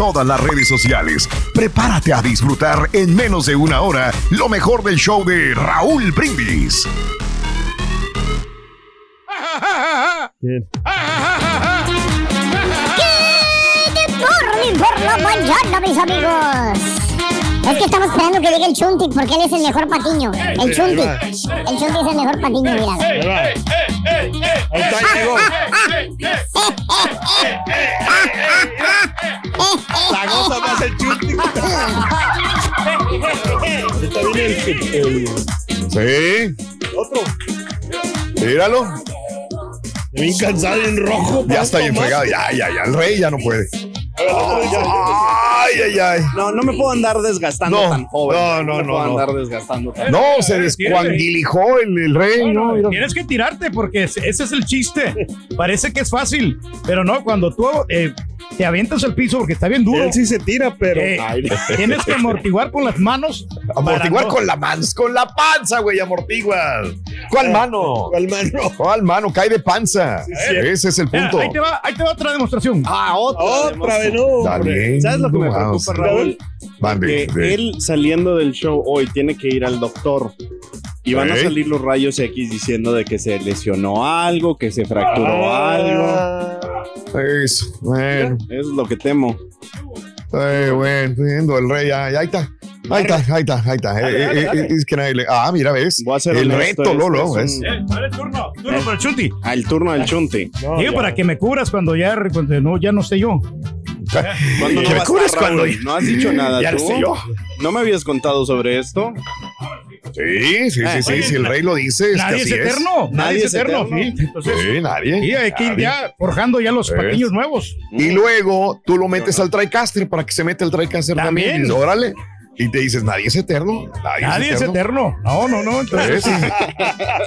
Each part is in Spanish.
todas las redes sociales. Prepárate a disfrutar en menos de una hora lo mejor del show de Raúl Brindis. ¿Qué por la mañana, mis amigos? Es que estamos esperando que llegue el Chunti porque él es el mejor patiño. El Chunti. El Chunti es el mejor patiño, mira. Ahí está, llegó. La más el Chunti. Está bien el, Sí, otro. míralo. Bien cansado, bien rojo. Ya está bien fregado. Ya, ya, ya. El rey ya no puede. Ay, ay, ay. No, no me puedo andar desgastando No, tan joven. no, no, me no, puedo no. andar desgastando tan No, se descuanguilijó el, el rey, ¿no? Tienes que tirarte porque ese es el chiste. Parece que es fácil, pero no, cuando tú eh, te avientas al piso porque está bien duro. Él sí se tira, pero. eh, Ay, tienes que amortiguar con las manos. Amortiguar no- con la mano, con la panza, güey, amortiguas. ¿Cuál mano? ¿Cuál mano? ¿Cuál mano? Cae de panza. Ese es el Mira, punto. ahí, te va, ahí te va otra demostración. Ah, otra. Otra no. Está hombre. bien. ¿Sabes lo que me Wow. preocupa, Raúl? Que de- él saliendo del show hoy tiene que ir al doctor. Y van a salir los rayos X diciendo de que se lesionó algo, que se fracturó algo. Ah, Eso, bueno. Eso es lo que temo. Eh, bueno, viendo el rey, ahí está. Ahí está, ahí está, ahí está. Eh, eh, eh, es que nadie le- Ah, mira, ves. Voy a ser El reto, Lolo, es ¿ves? un- dale el turno, turno para el Chunti. Ah, el turno del Chunti. No, Digo, ya. para que me cubras cuando ya, cuando no, ya no sé yo. ¿Cuándo Que no me cubres cuando-? No has dicho nada Ya tú. yo. ¿No me habías contado sobre esto? Sí, sí, sí, sí, si el rey lo dice, es que Nadie así es eterno. Nadie es eterno. sí. Entonces, Sí, nadie. sí, hay que ir ya forjando ya los patiños nuevos. Y luego tú lo metes al TriCaster para que se mete el TriCaster también. Y órale. Y te dices, nadie es eterno. Nadie, Nadie es eterno. No, no, no. Entonces,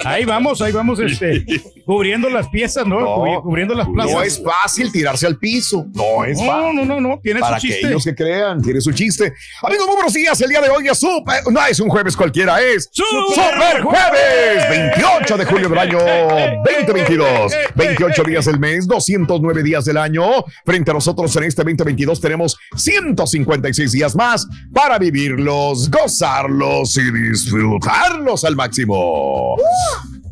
ahí vamos, ahí vamos, este, cubriendo las piezas, ¿no? No, Cubri- cubriendo las plazas. No es fácil tirarse al piso. No es fácil. No, no, no, no, tiene Para su chiste. aquellos que crean, tiene su chiste. Amigos, muy buenos días. El día de hoy es super. No es un jueves cualquiera, es ¡Super Jueves! 28 de julio del año 2022. 28 días del mes, 209 días del año. Frente a nosotros en este 2022 tenemos 156 días más para vivirlos, gozarlos y disfrutarlos al máximo.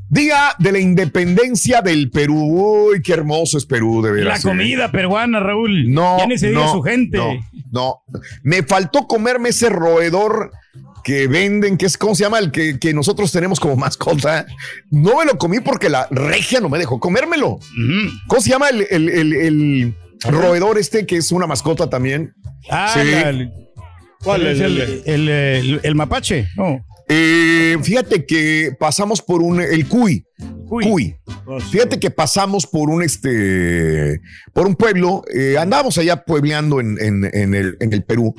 Día de la independencia del Perú. Uy, qué hermoso es Perú, de La veras. ¿eh? comida peruana, Raúl. No, ¿Quién ese día no, su gente? No, no. Me faltó comerme ese roedor que venden, que es, ¿cómo se llama? El que, que nosotros tenemos como mascota. No me lo comí porque la regia no me dejó comérmelo. ¿Cómo se llama el, el, el, el- roedor este que es una mascota también. Ah, Sí. la- el- ¿Cuál es el, el- el, el- el mapache? No. Eh, fíjate que pasamos por un, el cuy. Cuy. Cuy. Oh, sí. Fíjate que pasamos por un este por un pueblo, eh, andábamos allá puebleando en, en- en el, en el Perú.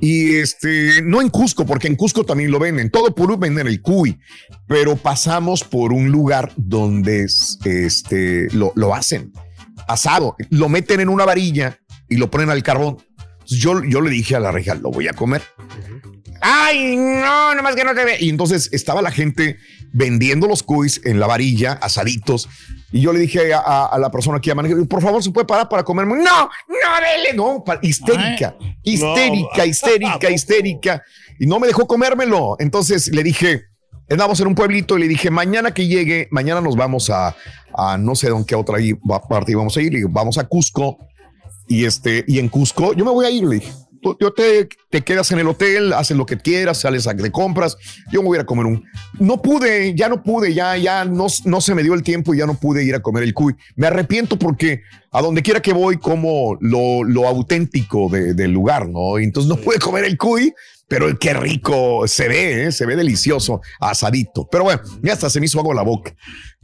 Y este, no en Cusco, porque en Cusco también lo venden. En todo Perú venden el cuy. Pero pasamos por un lugar donde este, lo, lo hacen asado. Lo meten en una varilla y lo ponen al carbón. Entonces, Yo, yo le dije a la reja, lo voy a comer. Ay, no, nomás que no te ve. Y entonces estaba la gente vendiendo los cuis en la varilla, asaditos. Y yo le dije a, a- a la persona que llama, por favor, ¿se puede parar para comerme? No, no, dele, no, histérica, histérica, No. histérica, histérica. Y no me dejó comérmelo. Entonces le dije, andamos en un pueblito y le dije, mañana que llegue, mañana nos vamos a, a no sé dónde qué otra parte íbamos a ir. Le digo, vamos a Cusco. Y este, y en Cusco, yo me voy a ir, le dije. Tú- Yo te, te quedas en el hotel, haces lo que quieras, sales a de compras. Yo me voy a ir a comer un. No pude, ya no pude, ya, ya no, no se me dio el tiempo y ya no pude ir a comer el cuy. Me arrepiento porque a donde quiera que voy, como lo, lo auténtico de- del lugar, ¿no? Y entonces no pude comer el cuy, pero qué rico se ve, ¿eh? se ve delicioso, asadito. Pero bueno, ya hasta se me hizo agua la boca.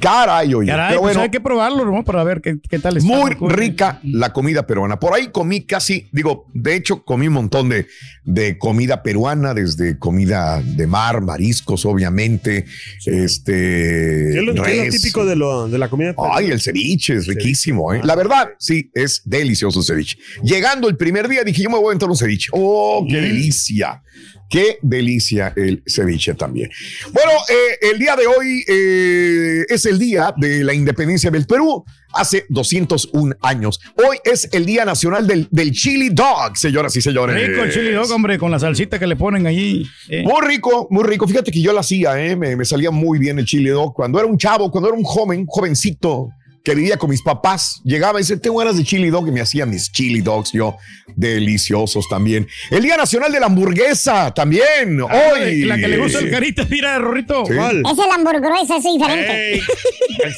Caray, oye. Caray, pero pues bueno, hay que probarlo, ¿no? Para ver qué, qué tal está. muy rica la comida peruana. Por ahí comí casi, digo, de hecho comí un montón de, de comida peruana, desde comida de mar, mariscos, obviamente, este... ¿Qué es lo, qué es lo res. típico de, lo, de la comida? Ay, el ceviche es riquísimo, ¿eh? La verdad, sí, es delicioso el ceviche. Llegando el primer día dije, yo me voy a entrar un ceviche. ¡Oh, qué delicia! Qué delicia el ceviche también. Bueno, eh, el día de hoy eh, es el día de la independencia del Perú, hace 201 años. Hoy es el Día Nacional del, del Chili Dog, señoras y señores. Rico el chili dog, hombre, con la salsita que le ponen allí. eh. Muy rico, muy rico. Fíjate que yo lo hacía, ¿eh? me, me salía muy bien el chili dog. Cuando era un chavo, cuando era un joven, jovencito que vivía con mis papás, llegaba y decía, tengo ganas de chili dog y me hacía mis chili dogs yo, deliciosos también. El Día Nacional de la Hamburguesa también, Ah, hoy. La que le gusta el carita, mira, Rorrito. Sí. ¿Cuál? Es el hamburguesa, es diferente.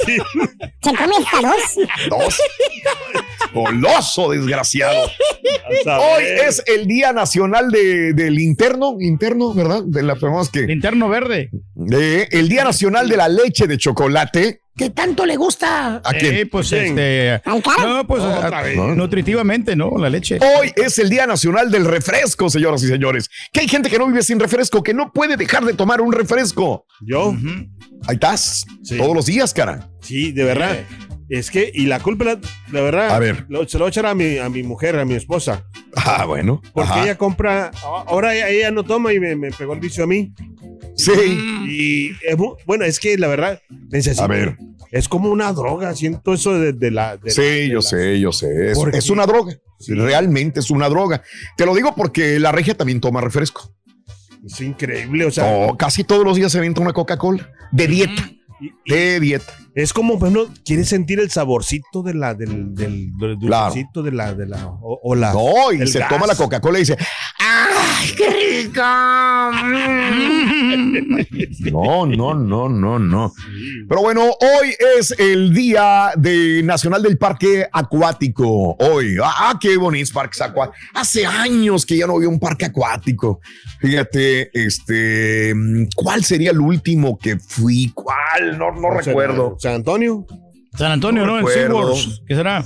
Sí. Se come hasta dos. Dos. Goloso, desgraciado. Hoy es el Día Nacional de- del Interno, interno, ¿verdad? De las personas que... Linterno verde. Eh, el Día Nacional de la Leche de Chocolate. ¿Qué tanto le gusta? ¿A quién? Eh, pues ¿Quién? este. No, pues Otra a- vez. nutritivamente, ¿no? La leche. Hoy es el Día Nacional del Refresco, señoras y señores. Que hay gente que no vive sin refresco, que no puede dejar de tomar un refresco. Yo, Ahí estás. Sí. Todos los días, cara. sí, de verdad. Es que, y la culpa, la, la verdad, A ver. lo- se lo voy a echar a mi, a mi mujer, a mi esposa. Ah, bueno. Porque Ajá. ella compra, ahora ella, ella no toma y me, me pegó el vicio a mí. Sí. Y es mu- bueno, es que la verdad, necesito. A ver. Es como una droga, siento eso de, de la. de la- Sí, de yo la- sé, yo sé. Es, ¿Por es una droga. Realmente es una droga. Te lo digo porque la regia también toma refresco. Es increíble, o sea. Oh, casi todos los días se avienta una Coca-Cola. De dieta. y- y De dieta. es como, bueno, quieres sentir el saborcito de la, del, del, del Claro. dulcecito de la, de la, o, o la. No, y el se gas. toma la Coca-Cola y dice, ¡ay, qué rica! No, no, no, no, no. Pero bueno, hoy es el Día de Nacional del Parque Acuático. Hoy, ah, qué bonitos parques acuáticos. Hace años que ya no había un parque acuático. Fíjate, este, ¿cuál sería el último que fui? ¿Cuál? No, no recuerdo. San Antonio. San Antonio, No ¿no? En. SeaWorld. ¿Qué será?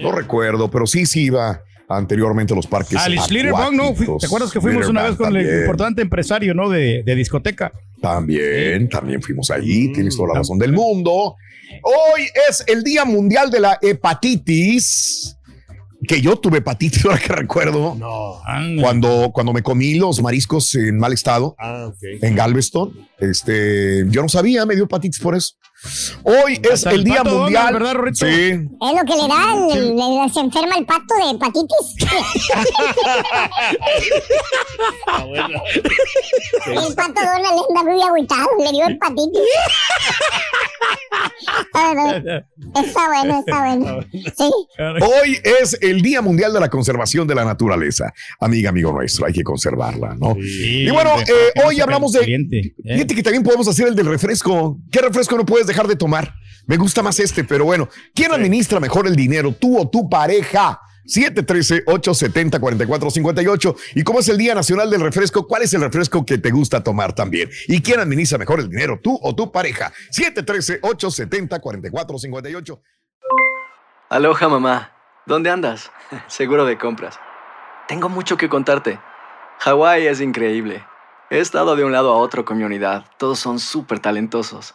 No recuerdo, pero sí, sí iba anteriormente los parques Al Slitterbug, ¿no? ¿Te acuerdas que fuimos una vez con el importante empresario, ¿no? De, de discoteca. También, también fuimos allí, Mm. tienes toda la razón del mundo. Hoy es el Día Mundial de la Hepatitis. Que yo tuve hepatitis, ahora que recuerdo, No. Cuando, cuando me comí los mariscos en mal estado Ah, en Galveston. Este, yo no sabía, me dio hepatitis por eso. Hoy es el el Día Mundial. ¿verdad, Rorrito? Sí, Es lo que le da, se enferma el pato de hepatitis. el pato Donald anda muy agüitado, le dio hepatitis. Ah. Está bueno, está bueno. Sí. Hoy es el Día Mundial de la Conservación de la Naturaleza. Amiga, amigo nuestro, hay que conservarla, ¿no? Sí, Y bueno, eh, hoy hablamos de- ¿eh? Fíjate que también podemos hacer el del refresco. ¿Qué refresco no puedes dejar de tomar? Me gusta más este, pero bueno, ¿quién administra mejor el dinero, tú o tu pareja? 713-870-4458. ¿Y cómo es el Día Nacional del Refresco? ¿Cuál es el refresco que te gusta tomar también? ¿Y quién administra mejor el dinero, tú o tu pareja? 713-870-4458. Aloha mamá, ¿dónde andas? Seguro de compras. Tengo mucho que contarte. Hawái es increíble. He estado de un lado a otro con mi unidad. Todos son súper talentosos.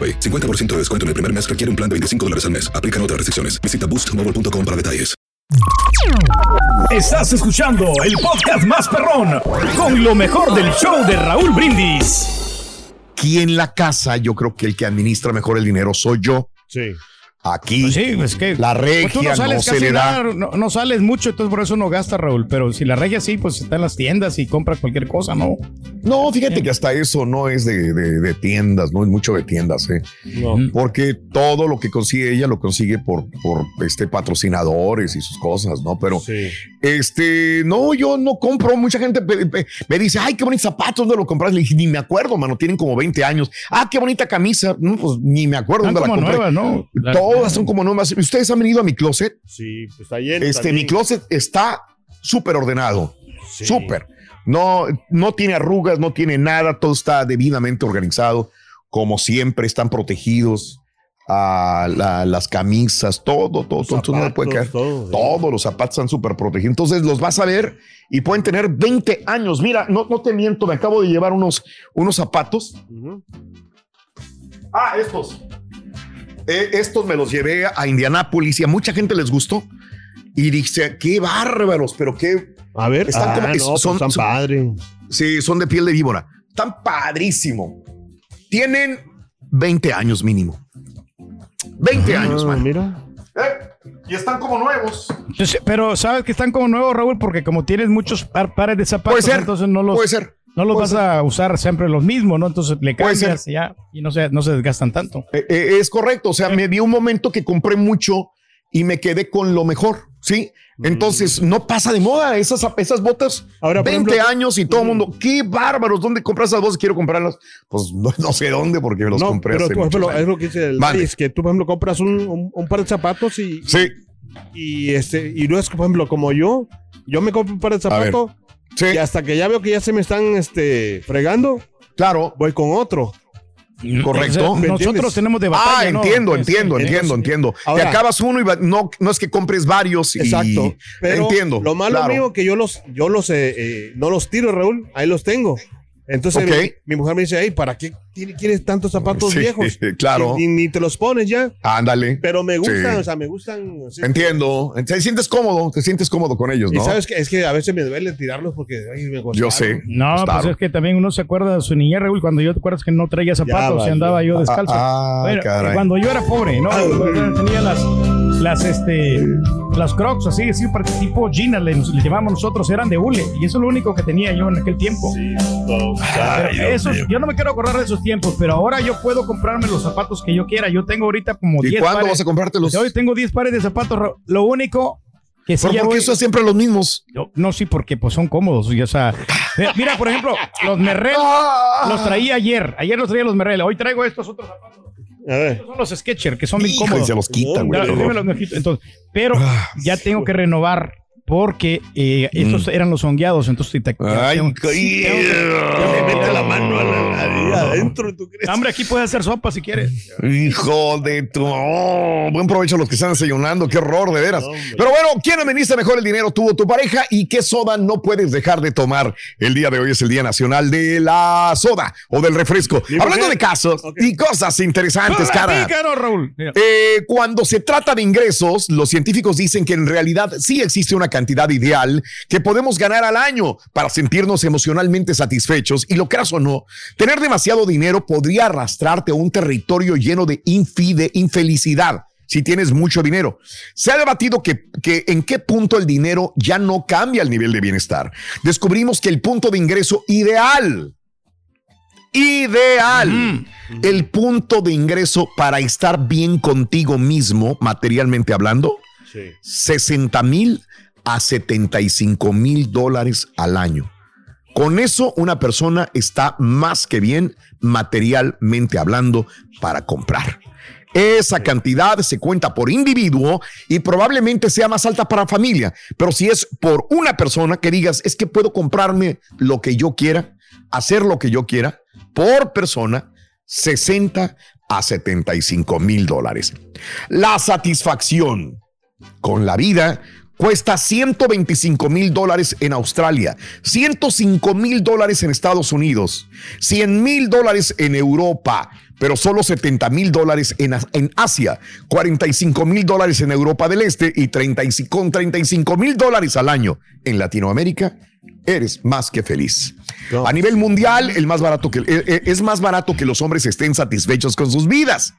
AroPay. 50% de descuento en el primer mes requiere un plan de 25 dólares al mes. Aplican otras restricciones. Visita boostmobile.com para detalles. Estás escuchando el podcast más perrón con lo mejor del show de Raúl Brindis. Aquí en la casa, yo creo que el que administra mejor el dinero soy yo. Sí. Aquí, Pues sí, es que la regia pues tú no no, sales se casi le da. nada, no, no sales mucho, entonces por eso no gasta Raúl. Pero si la regia sí, pues está en las tiendas y compra cualquier cosa, ¿no? No, fíjate que hasta eso no es de, de- de tiendas, no es mucho de tiendas, ¿eh? No. Porque todo lo que consigue ella lo consigue por, por este patrocinadores y sus cosas, ¿no? Pero Sí. este, no, yo no compro. Mucha gente me dice, ay, qué bonitos zapatos, ¿dónde lo compras? Le dije, ni me acuerdo, mano, tienen como 20 años. Ah, qué bonita camisa. No, pues ni me acuerdo Están dónde la compré. nuevas, ¿no? Todas son como nuevas. Ustedes han venido a mi closet. Sí, pues está lleno. Este, también. mi closet está súper ordenado. Sí. Súper. No, no tiene arrugas, no tiene nada, todo está debidamente organizado. Como siempre, están protegidos. Ah, la- las camisas, todo, todo, Los todo, todo, no puede caer. zapatos, todo, sí. Todos los zapatos están súper protegidos. Entonces los vas a ver y pueden tener 20 años. Mira, no, no te miento, me acabo de llevar unos, unos zapatos. Ah, estos. Eh, estos me los llevé a Indianápolis y a mucha gente les gustó. Y dice, qué bárbaros, pero qué. A ver, Están ah, como- no, pues son- padres. Sí, son de piel de víbora. Están padrísimo. Tienen 20 años mínimo. 20 años, Ah, man. Mira. Eh, y están como nuevos. Pero sabes que están como nuevos, Raúl, porque como tienes muchos par- pares de zapatos, Puede ser. entonces no los, Puede ser. No los puede vas a usar siempre los mismos, ¿no? Entonces le cambias y ya y no se, no se desgastan tanto. Eh, eh, es correcto. O sea, me vi un momento que compré mucho y me quedé con lo mejor. Sí. Entonces no pasa de moda esas, esas botas. Ahora, por 20 ejemplo- años y todo el mundo. Qué bárbaros. ¿Dónde compras esas botas? Quiero comprarlas. Pues no, no sé dónde porque los no, compré pero hace por ejemplo, es lo que dice el es que tú, por ejemplo, compras un, un- un par de zapatos y, Sí, y este y no es por ejemplo, como yo, yo me compro un par de zapatos sí, y hasta que ya veo que ya se me están este, fregando, claro. voy con otro. Correcto. O sea, ¿Me nosotros tenemos de batalla, Ah, ¿no? entiendo, Este, entiendo, entiendo, entiendo. ahora- Te acabas uno y va- no, no es que compres varios. y- Exacto. Pero entiendo. Lo malo claro. mío que yo los, yo los eh, eh, no los tiro, Raúl. Ahí los tengo. Entonces mi, mi mujer me dice, hey, ¿para qué quieres tantos zapatos Sí, viejos? claro. Ni, ni te los pones ya. Ándale. Pero me gustan, Sí. o sea, me gustan. sí. Entiendo. Te sientes cómodo, te sientes cómodo con ellos, Y ¿no? sabes que es que a veces me duele tirarlos porque ay, me Yo costaron. sé. No, pues Claro. es que también uno se acuerda de su niñez, Raúl, cuando yo te acuerdas que no traía zapatos y andaba yo descalzo. Ah, ah, Bueno, caray. cuando yo era pobre, ¿no? Cuando tenía las, las, este, las crocs, así, así, para- tipo Gina, le, le llamamos nosotros, eran de hule. Y eso es lo único que tenía yo en aquel tiempo. Pero esos- yo no me quiero acordar de esos tiempos, pero ahora yo puedo comprarme los zapatos que yo quiera. Yo tengo ahorita como ¿Y 10 cuándo pares. vas a comprártelos? Hoy tengo 10 pares de zapatos. Lo único que sí porque voy- eso es siempre los mismos. yo- no, sí, porque pues son cómodos. y, o sea, eh, mira, por ejemplo, los Merrell Ah. los traía ayer. Ayer los traía los Merrell. Hoy traigo estos otros zapatos. A ver. Estos son los Sketcher, que son bien Hijo, y cómodos. se los quitan, güey. Entonces, pero Ah, ya tengo que renovar porque eh, estos eran los hongueados, entonces te, Ay, co- sí, tengo que- Le mete la mano a la- ahí adentro, ¿tú crees? Hombre, aquí puedes hacer sopa si quieres. Hijo de tu. oh, buen provecho a los que están desayunando. Qué horror, de veras. Pero bueno, ¿quién administra mejor el dinero? Tuvo tu pareja y qué soda no puedes dejar de tomar. El día de hoy es el Día Nacional de la Soda o del refresco. Hablando mujer- de casos y cosas interesantes, cara. Platícanos, Raúl. Eh, cuando se trata de ingresos, los científicos dicen que en realidad sí existe una cantidad ideal que podemos ganar al año para sentirnos emocionalmente satisfechos y lo creas o no, tener demasiado dinero podría arrastrarte a un territorio lleno de infide, infelicidad si tienes mucho dinero. Se ha debatido que, que en qué punto el dinero ya no cambia el nivel de bienestar. Descubrimos que el punto de ingreso ideal ideal. El punto de ingreso para estar bien contigo mismo, materialmente hablando, Sí. 60 mil a 75 mil dólares al año. Con eso, una persona está más que bien, materialmente hablando, para comprar. Esa cantidad se cuenta por individuo y probablemente sea más alta para familia. Pero si es por una persona que digas, es que puedo comprarme lo que yo quiera, hacer lo que yo quiera, por persona, 60 a 75 mil dólares. La satisfacción con la vida cuesta 125 mil dólares en Australia, 105 mil dólares en Estados Unidos, 100 mil dólares en Europa, pero solo 70 mil dólares en, en Asia, 45 mil dólares en Europa del Este y 35, con 35 mil dólares al año en Latinoamérica. Eres más que feliz. No. A nivel mundial, el más barato que, eh, eh, es más barato que los hombres estén satisfechos con sus vidas.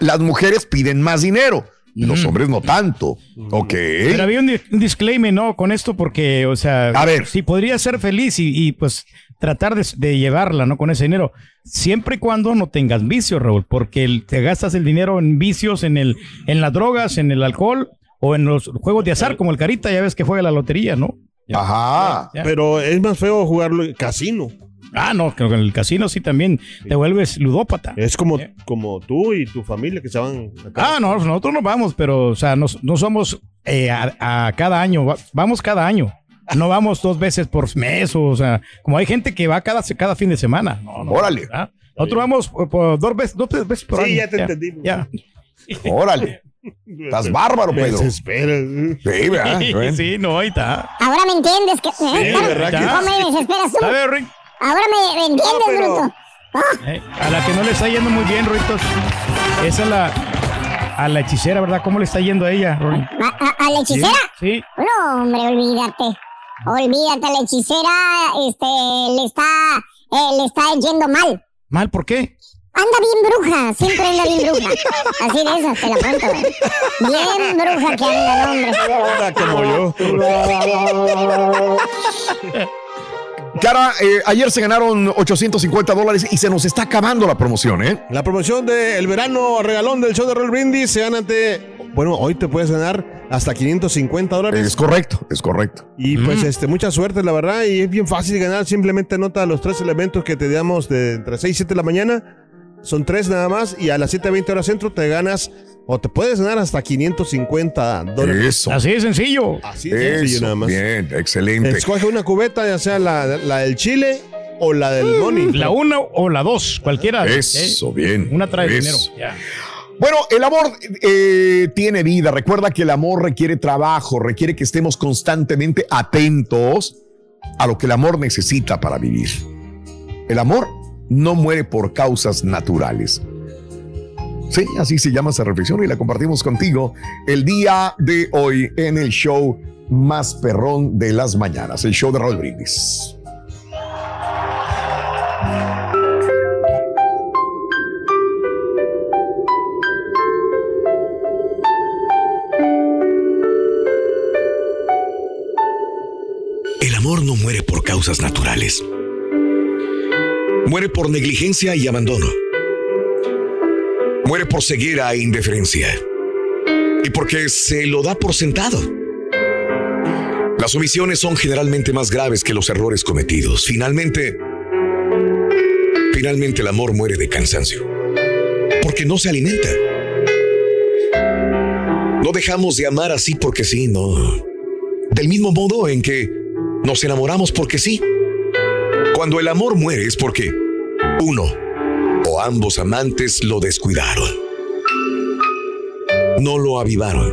Las mujeres piden más dinero, los hombres no tanto. Ok. Pero había un, di- un disclaimer, ¿no? Con esto, porque, o sea, A ver. sí, podría ser feliz y, y, pues tratar de, de llevarla, ¿no? Con ese dinero. Siempre y cuando no tengas vicios, Raúl, porque el- te gastas el dinero en vicios, en, el, en las drogas, en el alcohol o en los juegos de azar, como el Carita, ya ves que juega la lotería, ¿no? Ya. Ajá. Ya. Pero es más feo jugarlo en casino. Ah, no, que con el casino sí también te vuelves ludópata. Es como, como tú y tu familia que se van acá. Ah, no, nosotros nos vamos, pero, o sea, nos- no somos eh, a, a cada año, va- vamos cada año. No vamos dos veces por mes, o, o sea, como hay gente que va cada, cada fin de semana. No, no, Órale. ¿verdad? Nosotros vamos por, por dos veces, dos veces por Sí, año. ya te entendí. Ya. Órale. Estás bárbaro, Pedro. Sí. ¿verdad? Sí, no, ahí está. Ahora me entiendes que. ¿eh? ¿verdad que ¿Cómo me desesperas tú? A ver, Rick, Ahora me, me entiendes, pero- bruto. eh, a la que no le está yendo muy bien, Ruitos, esa es la, a la hechicera, ¿verdad? ¿Cómo le está yendo a ella, Rory? ¿A, a- a la hechicera? Sí. No, hombre, olvídate. Olvídate, la hechicera este, le está, eh, le está yendo mal. ¿Mal por qué? Anda bien bruja, siempre anda bien bruja. Así de esas, te la cuento. güey. Bien bruja que anda, el hombre. Anda como yo. Cara, eh, ayer se ganaron 850 dólares y se nos está acabando la promoción, ¿eh? La promoción del verano regalón del show de Roll Brindis se gana ante. Bueno, hoy te puedes ganar hasta 550 dólares. Es correcto, es correcto. Y pues este, mucha suerte, la verdad, y es bien fácil ganar. Simplemente anota los tres elementos que te damos de entre 6 y 7 de la mañana. Son tres nada más. Y a las 7.20 horas centro te ganas o te puedes ganar hasta 550 dólares. Eso. Así de sencillo. Así de sencillo Eso. nada más. Bien, excelente. Escoge una cubeta, ya sea la, la del chile o la del money. La una o la dos, cualquiera. Eso, ¿eh? bien. Una trae Eso. dinero. Ya. Bueno, el amor eh, tiene vida. Recuerda que el amor requiere trabajo, requiere que estemos constantemente atentos a lo que el amor necesita para vivir. El amor no muere por causas naturales. Sí, así se llama esa reflexión y la compartimos contigo el día de hoy en el show más perrón de las mañanas, el show de Raúl Brindis. El amor no muere por causas naturales. Muere por negligencia y abandono. Muere por ceguera e indiferencia. Y porque se lo da por sentado. Las omisiones son generalmente más graves que los errores cometidos. Finalmente, finalmente el amor muere de cansancio. Porque no se alimenta. No dejamos de amar así porque sí, no. Del mismo modo en que nos enamoramos porque sí. Cuando el amor muere es porque uno o ambos amantes lo descuidaron. No lo avivaron.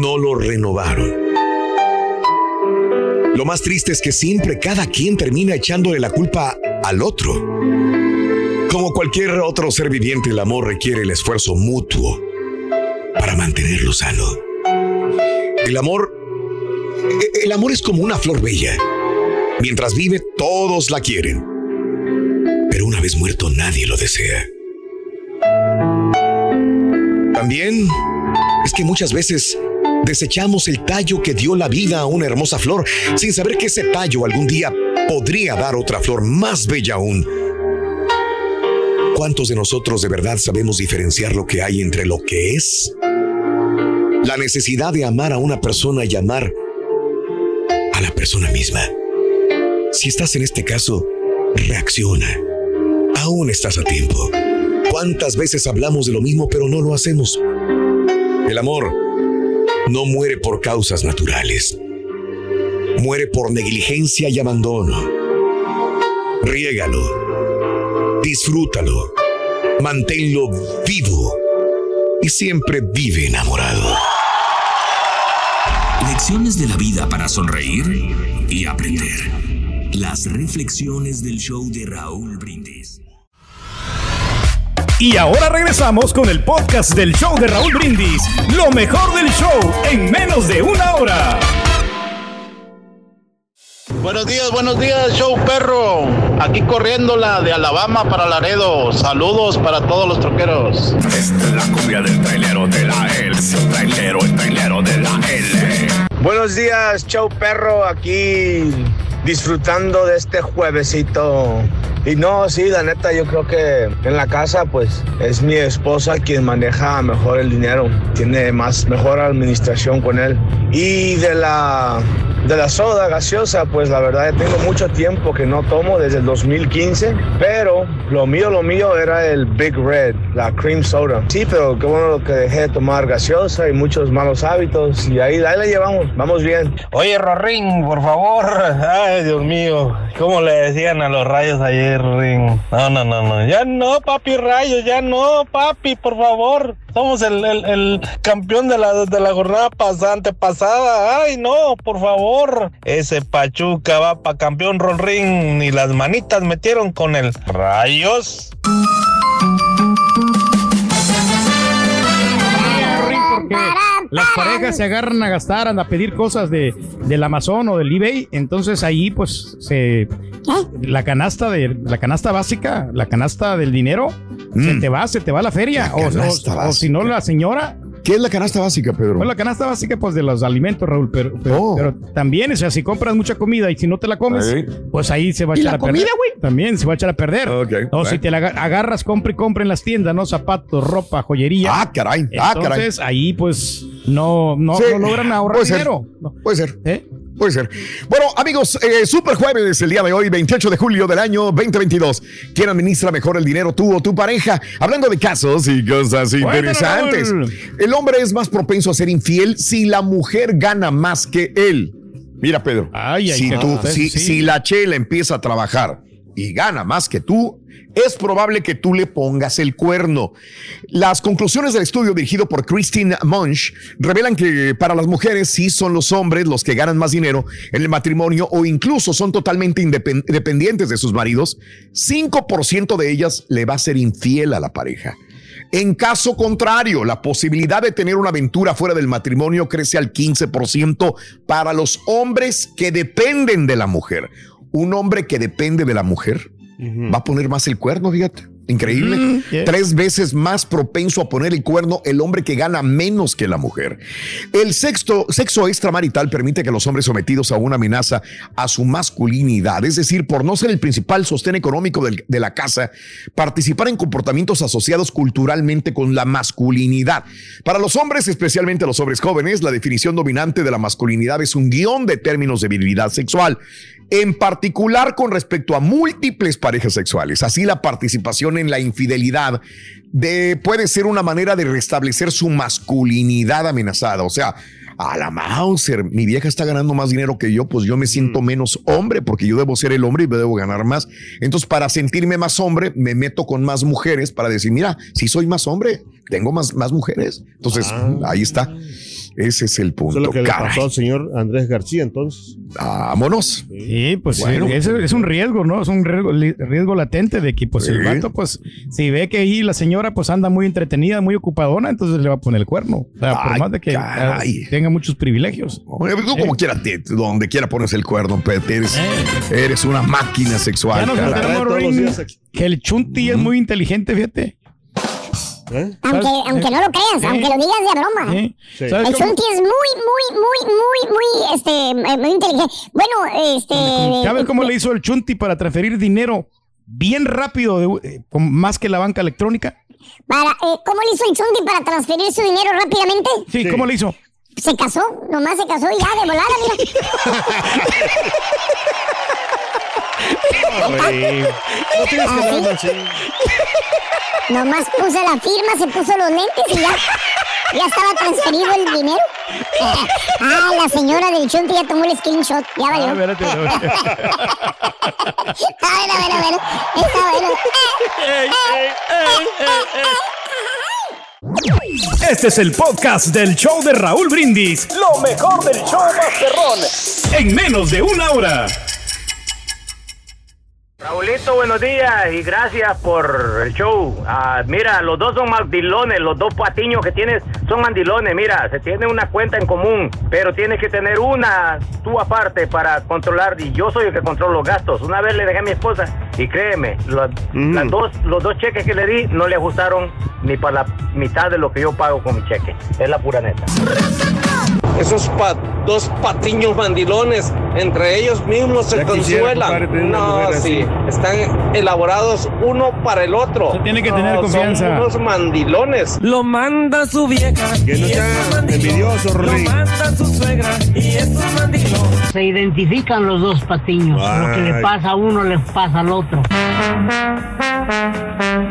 No lo renovaron. Lo más triste es que siempre cada quien termina echándole la culpa al otro. Como cualquier otro ser viviente, el amor requiere el esfuerzo mutuo para mantenerlo sano. El amor el amor es como una flor bella. Mientras vive, todos la quieren. Pero una vez muerto, nadie lo desea. También es que muchas veces desechamos el tallo que dio la vida a una hermosa flor sin saber que ese tallo algún día podría dar otra flor más bella aún. ¿Cuántos de nosotros de verdad sabemos diferenciar lo que hay entre lo que es? La necesidad de amar a una persona y amar a la persona misma. Si estás en este caso, reacciona. Aún estás a tiempo. ¿Cuántas veces hablamos de lo mismo pero no lo hacemos? El amor no muere por causas naturales. Muere por negligencia y abandono. Riégalo. Disfrútalo. Manténlo vivo. Y siempre vive enamorado. Lecciones de la vida para sonreír y aprender. Las reflexiones del show de Raúl Brindis. Y ahora regresamos con el podcast del show de Raúl Brindis. Lo mejor del show en menos de una hora. Buenos días, buenos días, show perro. Aquí corriéndola de Alabama para Laredo. Saludos para todos los troqueros. Esta es la cumbia del trailero de la L. El trailero, el trailero de la L. Buenos días, show perro. Aquí disfrutando de este juevesito. Y no, sí, la neta, yo creo que en la casa, pues es mi esposa quien maneja mejor el dinero, tiene más, mejor administración con él. Y de la, de la soda gaseosa, pues la verdad, tengo mucho tiempo que no tomo, desde el 2015, pero lo mío, lo mío era el Big Red, la cream soda. Sí, pero qué bueno que dejé de tomar gaseosa y muchos malos hábitos, y ahí, ahí la llevamos, vamos bien. Oye, Rorín, por favor. Ay, Dios mío. ¿Cómo le decían a los rayos ayer, Ring? No, no, no, no. Ya no, papi Rayos, ya no, papi, por favor. Somos el, el- campeón de la, de la jornada pasante pasada. Ay, no, por favor. Ese Pachuca va para campeón Roll Ring. Ni las manitas metieron con el Rayos. Las parejas se agarran a gastar, a pedir cosas de, del Amazon o del eBay. Entonces ahí, pues, se. La canasta de la canasta básica, la canasta del dinero, se te va, se te va a la feria. o, canasta o- o si no, la señora. ¿Qué es la canasta básica, Pedro? Pues la canasta básica, pues de los alimentos, Raúl, pero, pero, Oh. pero también, o sea, si compras mucha comida y si no te la comes, Ahí. pues ahí se va a ¿Y echar la a perder. comida, güey? También se va a echar a perder. O bueno. si te la aga- agarras, compra y compra en las tiendas, ¿no? Zapatos, ropa, joyería. Ah, caray. Ah, caray. Entonces, ahí, pues, no, no, Sí. no logran ahorrar Puede ser. dinero. Puede ser. Puede ser. Bueno, amigos, eh, Super Jueves el día de hoy, 28 de julio del año 2022. ¿Quién administra mejor el dinero, tú o tu pareja? Hablando de casos y cosas interesantes. El hombre es más propenso a ser infiel si la mujer gana más que él. Mira, Pedro. ay, si, qué tú, fuerte, si, sí. si la chela empieza a trabajar y gana más que tú, es probable que tú le pongas el cuerno. Las conclusiones del estudio dirigido por Christine Munch revelan que para las mujeres sí son los hombres los que ganan más dinero en el matrimonio o incluso son totalmente independ- dependientes de sus maridos. 5% de ellas le va a ser infiel a la pareja. En caso contrario, la posibilidad de tener una aventura fuera del matrimonio crece al 15% para los hombres que dependen de la mujer. Un hombre que depende de la mujer va a poner más el cuerno, fíjate. Increíble. Mm, yeah. Tres veces más propenso a poner el cuerno el hombre que gana menos que la mujer. El sexto, sexo extramarital permite que los hombres sometidos a una amenaza a su masculinidad, es decir, por no ser el principal sostén económico del- de la casa, participar en comportamientos asociados culturalmente con la masculinidad. Para los hombres, especialmente los hombres jóvenes, la definición dominante de la masculinidad es un guion de términos de virilidad sexual en particular con respecto a múltiples parejas sexuales. Así la participación en la infidelidad de, puede ser una manera de restablecer su masculinidad amenazada. O sea, a la Mauser, mi vieja está ganando más dinero que yo, pues yo me Mm. siento menos hombre porque yo debo ser el hombre y debo ganar más. Entonces, para sentirme más hombre, me meto con más mujeres para decir, mira, si soy más hombre, tengo más, más mujeres. Entonces, ahí está. Ese es el punto. Ah. Eso es lo que le pasó al señor Andrés García, entonces. Vámonos. Sí, pues Bueno. sí, es, es un riesgo, ¿no? Es un riesgo, latente de que pues el vato, pues, si ve que ahí la señora pues anda muy entretenida, muy ocupadona, entonces le va a poner el cuerno. O sea, por más de que caray. eh, tenga muchos privilegios. Oye, Tú como quiera, te- donde quiera pones el cuerno, Pete, eres, eres una máquina sexual. Ya nos Ring, que el Chunti es muy inteligente, fíjate. Aunque, aunque no lo creas, aunque lo digas de broma. Sí. El. Chunti es muy, muy, muy, muy, muy, este, eh, muy inteligente. Bueno, este... ¿Sabes cómo le hizo el Chunti para transferir dinero bien rápido, de- eh, más que la banca electrónica? Para, eh, ¿Cómo le hizo el Chunti para transferir su dinero rápidamente? Sí, ¿cómo le hizo? Se casó, nomás se casó y ya, de volada, mira. No tienes que ¿Ah, hablar así. Nomás puso la firma, se puso los lentes y ya, ya estaba transferido el dinero. Ah, la señora del Chunti ya tomó el screenshot, ya valió. Ah, espérate, espérate. A ver, a ver, a ver. Está bueno. Este es el podcast del show de Raúl Brindis. Lo mejor del show Masterrón. En menos de una hora. Raulito, buenos días y gracias por el show. Ah, mira, los dos son mandilones, los dos patiños que tienes son mandilones. Mira, se tiene una cuenta en común, pero tienes que tener una tú aparte para controlar. Y yo soy el que controlo los gastos. Una vez le dejé a mi esposa y créeme, lo- las dos, los dos cheques que le di no le ajustaron ni para la mitad de lo que yo pago con mi cheque. Es la pura neta. Esos pa- dos patiños mandilones, entre ellos mismos se consuelan. no, sí, están elaborados uno para el otro. Se tiene que tener No, confianza. Son unos mandilones. Lo manda su vieja. Que no sea envidioso, Lo manda su suegra y es un mandilón. Se identifican los dos patiños. Lo que le pasa a uno le pasa al otro.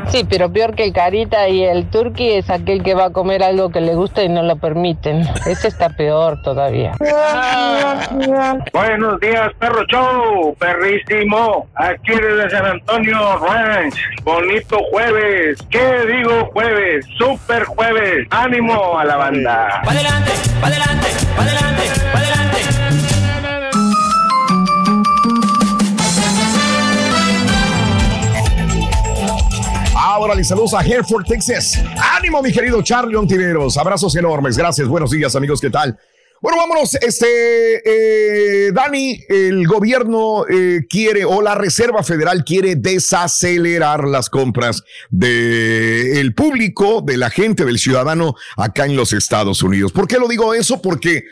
Sí, pero peor que el carita y el turqui es aquel que va a comer algo que le gusta y no lo permiten. Ese está peor todavía. Buenos días, perro show, perrísimo. Aquí desde San Antonio Ranch. Bonito jueves. ¿Qué digo jueves? Super jueves. Ánimo a la banda. Pa' adelante, pa' adelante, pa' adelante, pa' adelante. Ahora les saludos a Hereford, Texas. Ánimo, mi querido Charlie Ontiveros. Abrazos enormes. Gracias. Buenos días, amigos. ¿Qué tal? Bueno, vámonos. Este, eh, Dani, el gobierno eh, quiere, o la Reserva Federal quiere desacelerar las compras del público, de la gente, del ciudadano acá en los Estados Unidos. ¿Por qué lo digo eso? Porque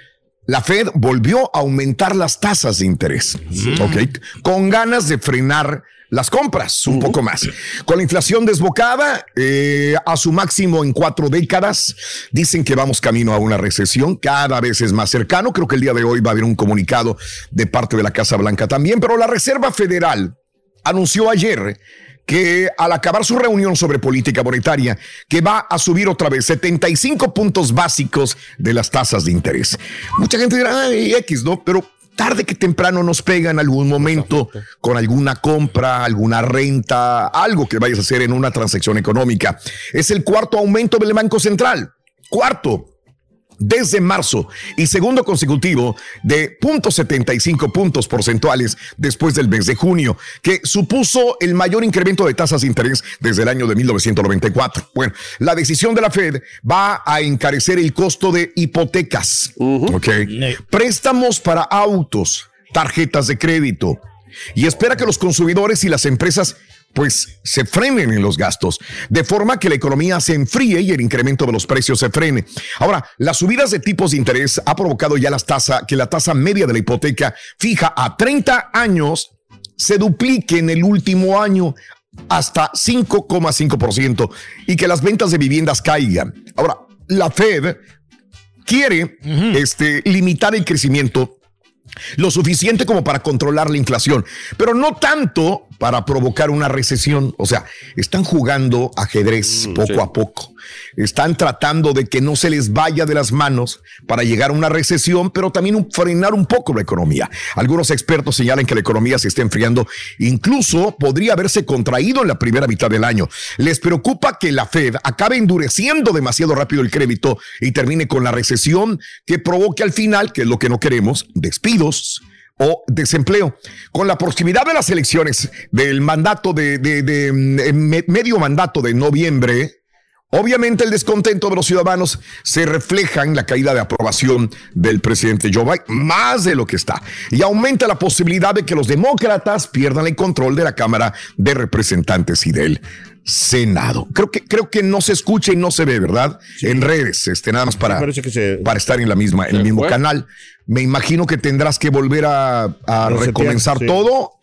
la Fed volvió a aumentar las tasas de interés, ¿ok? Con ganas de frenar las compras un poco más. Con la inflación desbocada eh, a su máximo en cuatro décadas, dicen que vamos camino a una recesión, cada vez es más cercano. Creo que el día de hoy va a haber un comunicado de parte de la Casa Blanca también, pero la Reserva Federal anunció ayer que al acabar su reunión sobre política monetaria, que va a subir otra vez 75 puntos básicos de las tasas de interés. Mucha gente dirá, ay, X, ¿no? Pero tarde que temprano nos pega en algún momento con alguna compra, alguna renta, algo que vayas a hacer en una transacción económica. Es el cuarto aumento del Banco Central. Cuarto, desde marzo y segundo consecutivo de 0.75 puntos porcentuales después del mes de junio, que supuso el mayor incremento de tasas de interés desde el año de 1994. Bueno, la decisión de la Fed va a encarecer el costo de hipotecas, ¿ok? Préstamos para autos, tarjetas de crédito y espera que los consumidores y las empresas pues se frenen en los gastos, de forma que la economía se enfríe y el incremento de los precios se frene. Ahora, las subidas de tipos de interés ha provocado ya las tasas, que la tasa media de la hipoteca fija a 30 años se duplique en el último año hasta 5,5% y que las ventas de viviendas caigan. Ahora, la Fed quiere este, limitar el crecimiento lo suficiente como para controlar la inflación, pero no tanto para provocar una recesión. O sea, están jugando ajedrez poco a poco. Están tratando de que no se les vaya de las manos para llegar a una recesión, pero también frenar un poco la economía. Algunos expertos señalan que la economía se está enfriando, incluso podría haberse contraído en la primera mitad del año. Les preocupa que la Fed acabe endureciendo demasiado rápido el crédito y termine con la recesión que provoque al final, que es lo que no queremos, despidos o desempleo. Con la proximidad de las elecciones del mandato de, mm, eh, me- medio mandato de noviembre, obviamente el descontento de los ciudadanos se refleja en la caída de aprobación del presidente Joe Biden, más de lo que está. Y aumenta la posibilidad de que los demócratas pierdan el control de la Cámara de Representantes y del Senado. Creo que, creo que no se escucha y no se ve, ¿verdad? En redes, este, nada más para, para estar en la misma, en el mismo fue. canal. Me imagino que tendrás que volver a, recomenzar sí. todo.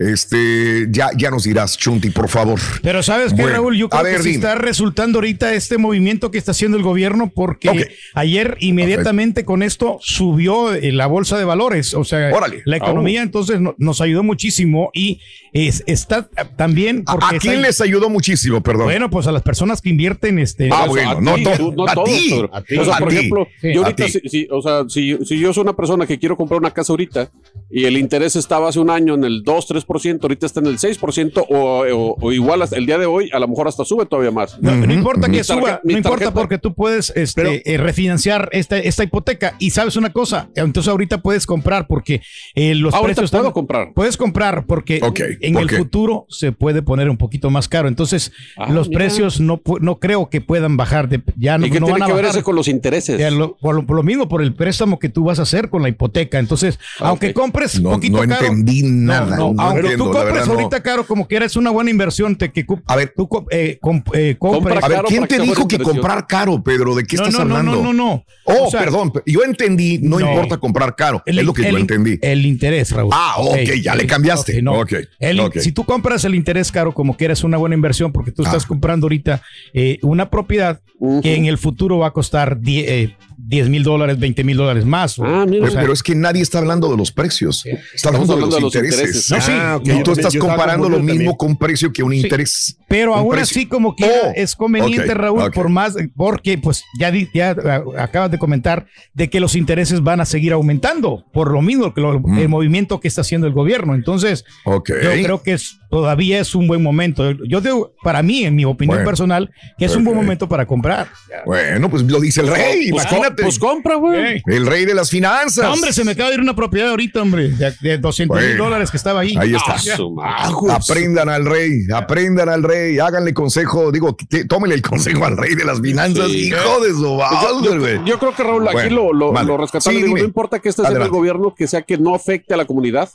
Este, ya, ya nos dirás, Chunti, por favor. Pero sabes qué, Bueno, Raúl, yo a creo ver, que sí dime. está resultando ahorita este movimiento que está haciendo el gobierno porque ayer inmediatamente con esto subió eh, la bolsa de valores, o sea, Órale. la economía entonces no- nos ayudó muchísimo y es- está también ¿A, porque a quién está- les ayudó muchísimo, perdón? bueno, pues a las personas que invierten este Ah, bueno, a no a todos, ti, Pedro. a ti, O sea, a por ejemplo, sí, yo ahorita, si, si- o sea, si, si yo soy una persona que quiero comprar una casa ahorita y el interés estaba hace un año en el 2, 3%, ahorita está en el 6% o, o- o igual hasta el día de hoy, a lo mejor hasta sube todavía más. No, no importa que suba, no importa porque tú puedes este, eh, refinanciar esta, esta hipoteca. Y sabes una cosa, entonces ahorita puedes comprar porque eh, los Ahorita precios están- puedo comprar. Puedes comprar porque en ¿por el futuro se puede poner un poquito más caro. Entonces Ah, los mira. precios no, no creo que puedan bajar. De, ya no, ¿Y qué no tiene van a que ver eso con los intereses? Ya lo- por, lo, por lo mismo, por el préstamo que tú vas a hacer con la hipoteca. Entonces, aunque compres No- poquito no caro. entendí nada, No, no aunque entiendo, tú la compres verdad, no. ahorita caro, como que eres una buena inversión, te, que A ver, tú eh, eh, compres. a ver, ¿quién te dijo que comprar caro, Pedro? ¿De qué No, estás no, no, hablando? no, no, no. Oh, O sea, perdón, yo entendí, no, No. importa comprar caro, El- es lo que el- yo entendí. El interés, Raúl. Ah, ok, ya le cambiaste. ok, no. Ok, El- ok. Si tú compras el interés caro, como que eres una buena inversión, porque tú Ah. estás comprando ahorita eh, una propiedad que en el futuro va a costar 10 eh, 10 mil dólares, 20 mil dólares más. o- Ah, mira. o sea, pero es que nadie está hablando de los precios. Está hablando de los de los intereses. intereses. No, sí. Ah, y tú yo- estás comparando lo mismo también. con un precio que un Sí. interés. Pero un aún precio. así, como quiera, Oh, es conveniente, Raúl, por más, porque pues ya, di- ya acabas de comentar de que los intereses van a seguir aumentando por lo mismo que lo- el movimiento que está haciendo el gobierno. Entonces, Mm. Yo creo que es, todavía es un buen momento. Yo digo, para mí, en mi opinión Bueno, personal, que es un buen momento para comprar. Bueno, pues lo dice el rey, Pues, imagínate. Pues compra, güey. Ey. el rey de las finanzas. No, hombre, se me acaba de ir una propiedad ahorita, hombre, de, de 200 mil Bueno, dólares que estaba ahí. Ahí está. Ah. Aprendan al rey, aprendan al rey, háganle consejo, digo, que- tómenle el consejo al rey de las finanzas, Sí. hijo de su madre, Yo, güey. yo- yo creo que Raúl, aquí Bueno, lo, lo, vale. lo rescatable, Sí, digo, no importa que este sea el gobierno, que sea que no afecte a la comunidad,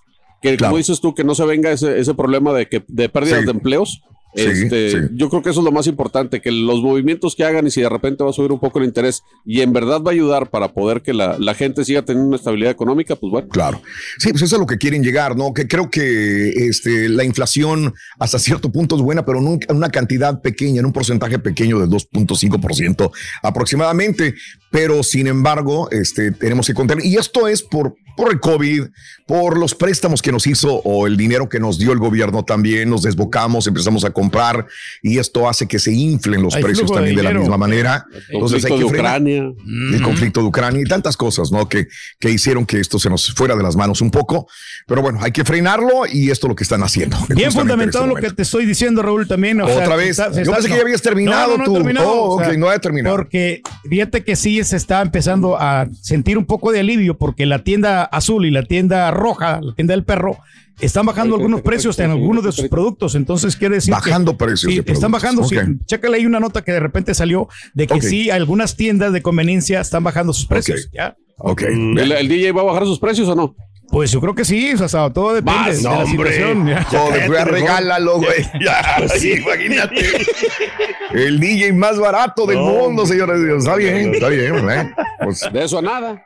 que Claro. como dices tú, que no se venga ese, ese problema de que de pérdidas Sí. de empleos. Este, sí. Yo creo que eso es lo más importante, que los movimientos que hagan y si de repente va a subir un poco el interés y en verdad va a ayudar para poder que la, la gente siga teniendo una estabilidad económica, pues bueno. Claro. Sí, pues eso es lo que quieren llegar, ¿no? Que creo que este, la inflación hasta cierto punto es buena, pero en un- en una cantidad pequeña, en un porcentaje pequeño de 2.5% aproximadamente. Pero sin embargo, este, tenemos que contener. Y esto es por, por el COVID, por los préstamos que nos hizo o el dinero que nos dio el gobierno también. Nos desbocamos, empezamos a comprar y esto hace que se inflen los Hay precios flujo de también de, la misma manera. El Entonces hay conflicto que de frenar Ucrania. el conflicto de Ucrania y tantas cosas, ¿no? Que, que hicieron que esto se nos fuera de las manos un poco. Pero bueno, hay que frenarlo y esto es lo que están haciendo. Bien en fundamentado este lo que te estoy diciendo, Raúl, también. o sea, Otra se vez. está- Yo está- pensé que no. ya habías terminado No, no, tú. terminado, Oh, o sea, ok, no he terminado. Porque fíjate que sí se está empezando a sentir un poco de alivio porque la tienda azul y la tienda roja, la tienda del perro, están bajando algunos precios en algunos de sus productos. Entonces quiere decir que- Bajando precios Sí, de están bajando. sí. Chécale ahí una nota que de repente salió de que Ok. sí, algunas tiendas de conveniencia están bajando sus precios. Ok. ¿ya? Ok. ¿El, el DJ va a bajar sus precios o no? Pues yo creo que sí, o sea, todo depende Más, de la hombre. situación. ya. Joder, güey, regálalo, güey. Ya, sí, imagínate. El DJ más barato del mundo, señores. Está bien, está bien, ¿eh? Pues, De eso a nada.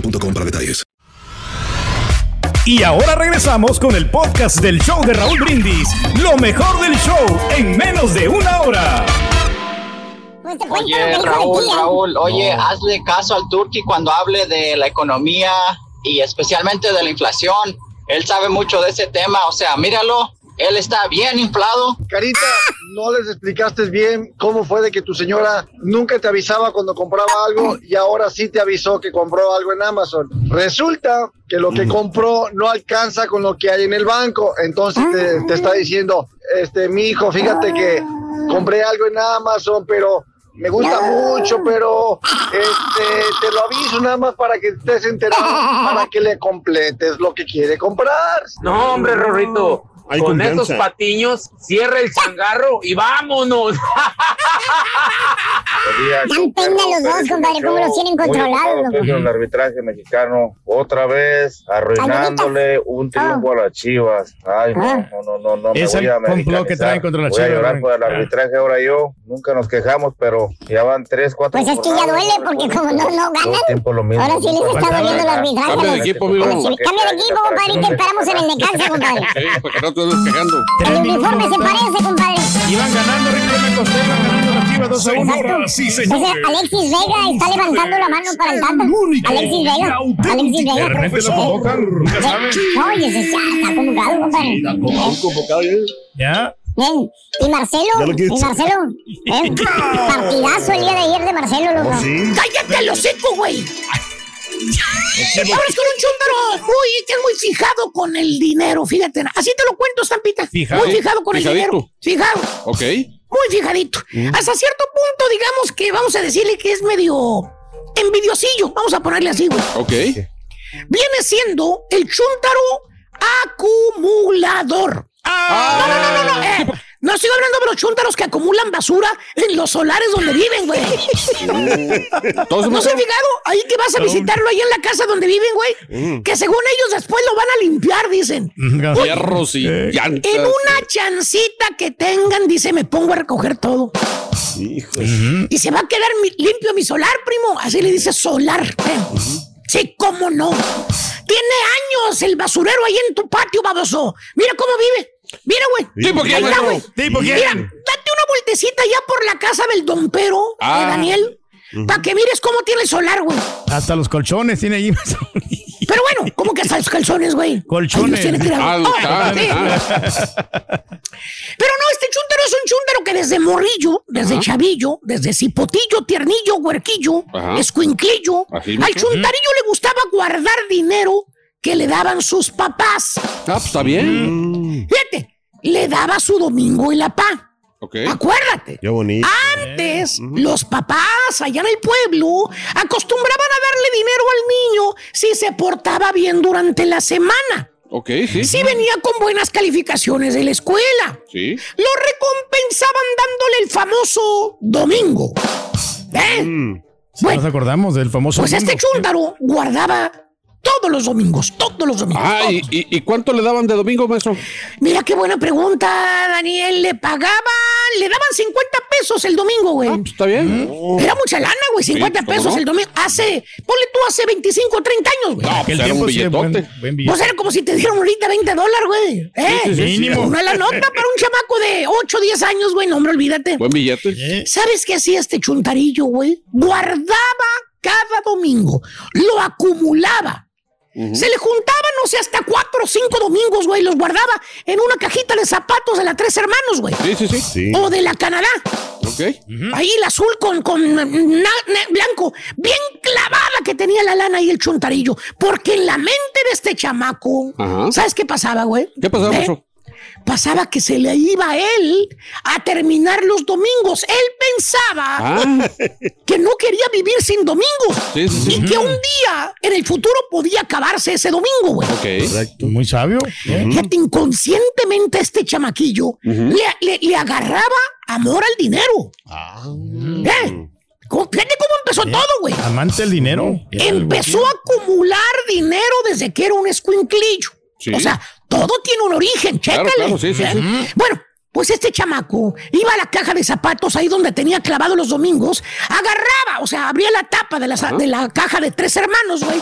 boostmobile.com para detalles. Y ahora regresamos con el podcast del show de Raúl Brindis. Lo mejor del show en menos de una hora. Oye, Raúl, Raúl, oye, hazle caso al Turqui cuando hable de la economía y especialmente de la inflación. Él sabe mucho de ese tema, o sea, míralo, él está bien inflado. Carita, no les explicaste bien cómo fue de que tu señora nunca te avisaba cuando compraba algo y ahora sí te avisó que compró algo en Amazon. Resulta que lo que compró no alcanza con lo que hay en el banco. Entonces te, te está diciendo, este, mi hijo, fíjate que compré algo en Amazon, pero me gusta mucho, pero este, te lo aviso nada más para que estés enterado, para que le completes lo que quiere comprar. No, hombre, Rorrito. Hay con confianza. estos patiños, cierra el changarro y vámonos. Dan pena los dos, compadre, cómo los tienen controlados, el arbitraje mexicano otra vez arruinándole un triunfo a las Chivas. Ay, no, Ah. no, no, no, no me Es voy a complot que traen contra las Voy a Chivas, llorar por el arbitraje ahora yo. Nunca nos quejamos, pero ya van tres, cuatro. Pues es que ya duele porque como no, no ganan. el tiempo lo mismo. Ahora sí les está doliendo el arbitraje. Cambia de equipo, Chivas. Compadre, y te esperamos en el Necaxa, compadre. Sí, te andes quejando. El uniforme se parece, compadre. Iban ganando, Rico, me costé, iban ganando las chivas 2 a 1. Ese Alexis Vega está levantando la mano para el Tata. Alexis Vega. Alexis Vega. De repente lo convocan, nunca saben. No, y ese ya está convocado, compadre. convocado ya. Bien. Y Marcelo, y Marcelo, eh, partidazo el día de ayer de Marcelo, loco. ¡Cállate el hocico, güey! Ahora es con un chúndaro muy, que es muy fijado con el dinero, fíjate. Así te lo cuento, Estampita. Fijado. Muy fijado con Fijadito. el dinero. Fijado. Ok. Muy fijadito. Hasta cierto punto, digamos que vamos a decirle que es medio envidiosillo. Vamos a ponerle así, güey. Ok. Viene siendo el chúntaro acumulador. Ah. No, no, no, no, no. eh, no estoy hablando de los chúntaros que acumulan basura en los solares donde viven, güey. ¿No se ha fijado? Ahí que vas a visitarlo ahí en la casa donde viven, güey. Mm. Que según ellos después lo van a limpiar, dicen. Uy, Fierros y llantas. en una chancita que tengan, dice, me pongo a recoger todo. Y se va a quedar mi- limpio mi solar, primo. Así le dice solar. ¿eh? Sí, cómo no. Tiene años el basurero ahí en tu patio, baboso. Mira cómo vive. Mira, güey. ¿Tipo quién, Ahí está, güey. ¿Tipo quién? Mira, date una vueltecita ya por la casa del dompero, Ah. de Daniel. Para que mires cómo tiene el solar, güey. Hasta los colchones tiene ahí. Pero bueno, ¿cómo que hasta los calzones, güey? Colchones. Ah, Ah, sí. Pero no, este chúntaro es un chúntaro que desde morrillo, desde Ajá. chavillo, desde cipotillo, tiernillo, huerquillo, Ajá. escuinclillo, Así, al chuntarillo le gustaba guardar dinero que le daban sus papás. Ah, pues está bien. Fíjate, le daba su domingo y la pa. Ok. Acuérdate. Qué bonito. Antes, los papás allá en el pueblo acostumbraban a darle dinero al niño si se portaba bien durante la semana. Ok, sí. Si venía con buenas calificaciones de la escuela. Sí. Lo recompensaban dándole el famoso domingo. ¿Eh? Nos acordamos del famoso. Pues este chúntaro guardaba todos los domingos, todos los domingos. Ah, ¿y, y, cuánto le daban de domingo, maestro? Mira qué buena pregunta, Daniel. Le pagaban, le daban 50 pesos el domingo, güey. Está bien. Era mucha lana, güey. 50 Sí, ¿cómo pesos no? el domingo. Hace, ponle tú hace 25 o 30 años, güey. No, pues era un billetote. Pues era como si te dieran ahorita 20 dólares, güey. ¿Eh? sí, sí, Mínimo. Una la nota para un chamaco de 8 o 10 años, güey. No, hombre, olvídate. Buen billete. ¿Sabes qué hacía este chuntarillo, güey? Guardaba cada domingo. Lo acumulaba. Se le juntaban, no sé, hasta cuatro o cinco domingos, güey. Los guardaba en una cajita de zapatos de la Tres Hermanos, güey. Sí, sí, sí. O de la Canadá. Ok. Ahí el azul con, con na- na- blanco. Bien clavada que tenía la lana y el chuntarillo. Porque en la mente de este chamaco, Ajá. ¿sabes qué pasaba, güey? ¿Qué pasaba, ¿Eh? Pasaba que se le iba a él a terminar los domingos. Él pensaba Ah. que no quería vivir sin domingos. Sí, sí, sí. Y que un día en el futuro podía acabarse ese domingo, güey. Ok. Muy sabio. Fíjate, inconscientemente este chamaquillo le, le- le agarraba amor al dinero. ¿Eh? ¿Cómo- Fíjate cómo empezó todo, güey. Amante del dinero. Empezó a acumular dinero desde que era un escuinclillo. Sí. O sea, todo tiene un origen, chécale. claro, sí, sí, sí. Bueno, pues este chamaco iba a la caja de zapatos ahí donde tenía clavado los domingos, agarraba, o sea, abría la tapa de la, de la caja de tres hermanos, güey.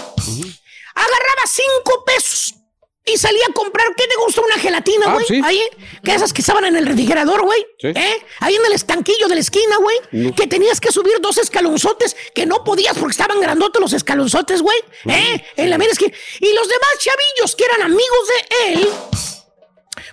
Agarraba cinco pesos y salía a comprar, ¿qué te gusta? Una gelatina, Ah, güey. sí. Ahí, que esas que estaban en el refrigerador, güey. Sí. ¿Eh? Ahí en el estanquillo de la esquina, güey. No. Que tenías que subir dos escalonzotes que no podías porque estaban grandotes los escalonzotes, güey. ¿Eh? En la mera esquina. Y los demás chavillos que eran amigos de él,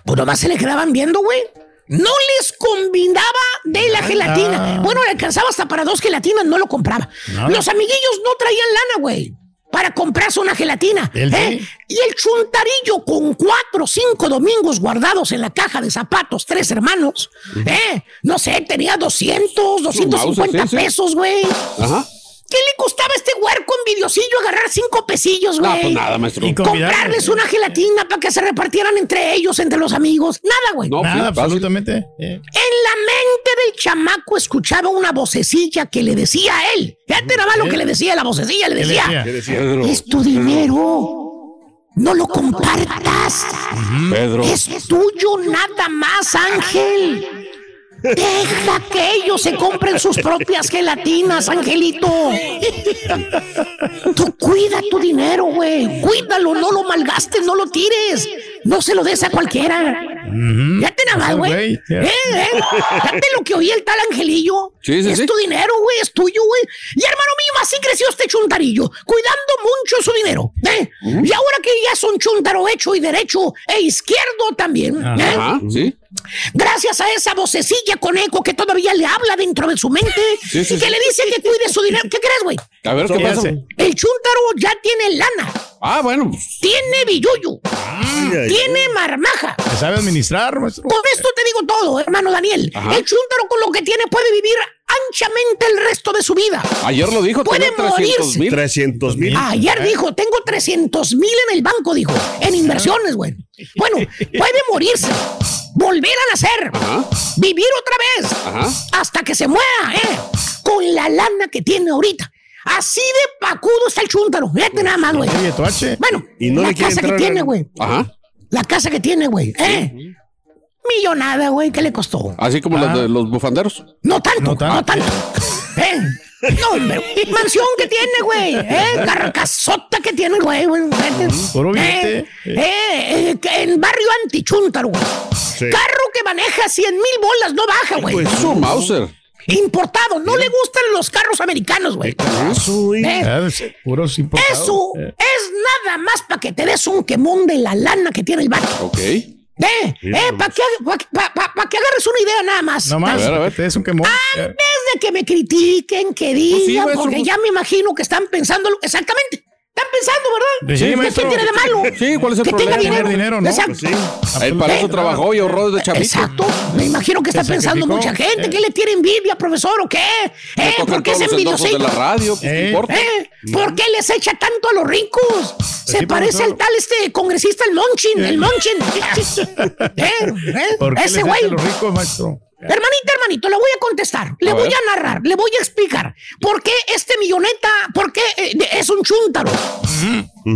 pues nomás se le quedaban viendo, güey. No les combinaba de la gelatina. Bueno, le alcanzaba hasta para dos gelatinas, no lo compraba. No. Los amiguillos no traían lana, güey. Para comprarse una gelatina. ¿eh? Y el chuntarillo con cuatro o cinco domingos guardados en la caja de zapatos, tres hermanos. ¿eh? No sé, tenía 200, 250 sí, sí. pesos, güey. Ajá. ¿Qué le costaba a este huerco envidiosillo agarrar cinco pesillos, No, güey? pues nada, maestro. Y. Comprarles una gelatina para que se repartieran entre ellos, entre los amigos. Nada, güey. No, Nada, fácil. absolutamente. Eh. En la mente del chamaco escuchaba una vocecilla que le decía a él. Fíjate nada más lo que le decía la vocecilla, le ¿Qué le decía. Es tu dinero. No lo compartas. Pedro. Es tuyo nada más, Ángel. Deja que ellos se compren sus propias gelatinas, Angelito. Tú cuida tu dinero, güey. Cuídalo, no lo malgastes, no lo tires. No se lo des a cualquiera. Ya te nada güey. Güey, ¿Eh? ya. ¿Eh? Fíjate lo que oía el tal Angelillo. Sí, sí, es sí. tu dinero, güey, es tuyo, güey. Y hermano mío, así creció este chuntarillo, cuidando mucho su dinero. ¿eh? Y ahora que ya es un chuntaro hecho y derecho e izquierdo también. ¿eh? Ajá, sí. Gracias a esa vocecilla con eco que todavía le habla dentro de su mente Sí, sí, y que sí. le dice que cuide su dinero. ¿Qué crees, güey? A ver, ¿qué ¿Qué pasa? El chuntaro ya tiene lana, Ah, bueno. tiene billuyo, Ay, ay, tiene marmaja. ¿Se sabe administrar, maestro? Con esto te digo todo, hermano Daniel. Ajá. El chúntaro con lo que tiene puede vivir anchamente el resto de su vida. Ayer lo dijo, Puede tenía 300 mil. 300 mil. Ayer dijo, tengo 300 mil en el banco, dijo, en inversiones, güey. Bueno, puede morirse, volver a nacer, Ajá. vivir otra vez, Ajá. hasta que se muera, ¿eh? Con la lana que tiene ahorita. Así de pacudo está el chúntaro. Fíjate nada más, güey. Oye, tu H. Bueno, Y no la le quiere casa que entrar tiene, güey. Ajá. La casa que tiene, güey. ¿Eh? Millonada, güey. ¿Qué le costó? Así como Ah. de los bufanderos. No tanto, No no tanto. tanto. ¿Eh? No. Mansión que tiene, güey. ¿Eh? Carcasota que tiene, güey. güey. Eh, eh, eh, en barrio antichúntaro, güey. Sí. Carro que maneja 100 mil bolas, no baja, güey. Pues, Su Mauser. Importado. No le gustan los carros americanos, güey. Eso, güey. Eh, puros importados. Eso Eh. es nada más para que te des un quemón de la lana que tiene el vato. Ok. Eh, eh, para que, pa- pa- pa- pa que agarres una idea nada más. No más. A ver, a ver. Te des un quemón. Antes de que me critiquen, que digan, Pues sí, maestro, porque pues- ya me imagino que están pensando exactamente. Están pensando, ¿verdad? Sí, ¿Qué- maestro. ¿Qué tiene de malo? Sí, ¿cuál es el que problema? tenga dinero. Tener dinero, ¿no? Exacto. Pues sí. Él para eso Eh, trabajó y ahorró desde chavito. Exacto. Me imagino que está Se pensando sacrificó. mucha gente. Eh. ¿Qué le tiene envidia, profesor, o qué? ¿Eh? ¿Por qué es endorsos de envidiosillo? la radio. Pues, ¿qué Eh. importa? ¿Eh? ¿Por qué les echa tanto a los ricos? Se sí, parece profesor. al tal este congresista, el Monchin, el Monchin. ¿Eh? ¿Eh? ¿Por qué Ese les güey. los ricos, maestro? Hermanito, hermanito, le voy a contestar, le A voy ver. a narrar, le voy a explicar por qué este milloneta, por qué eh, es un chúntaro.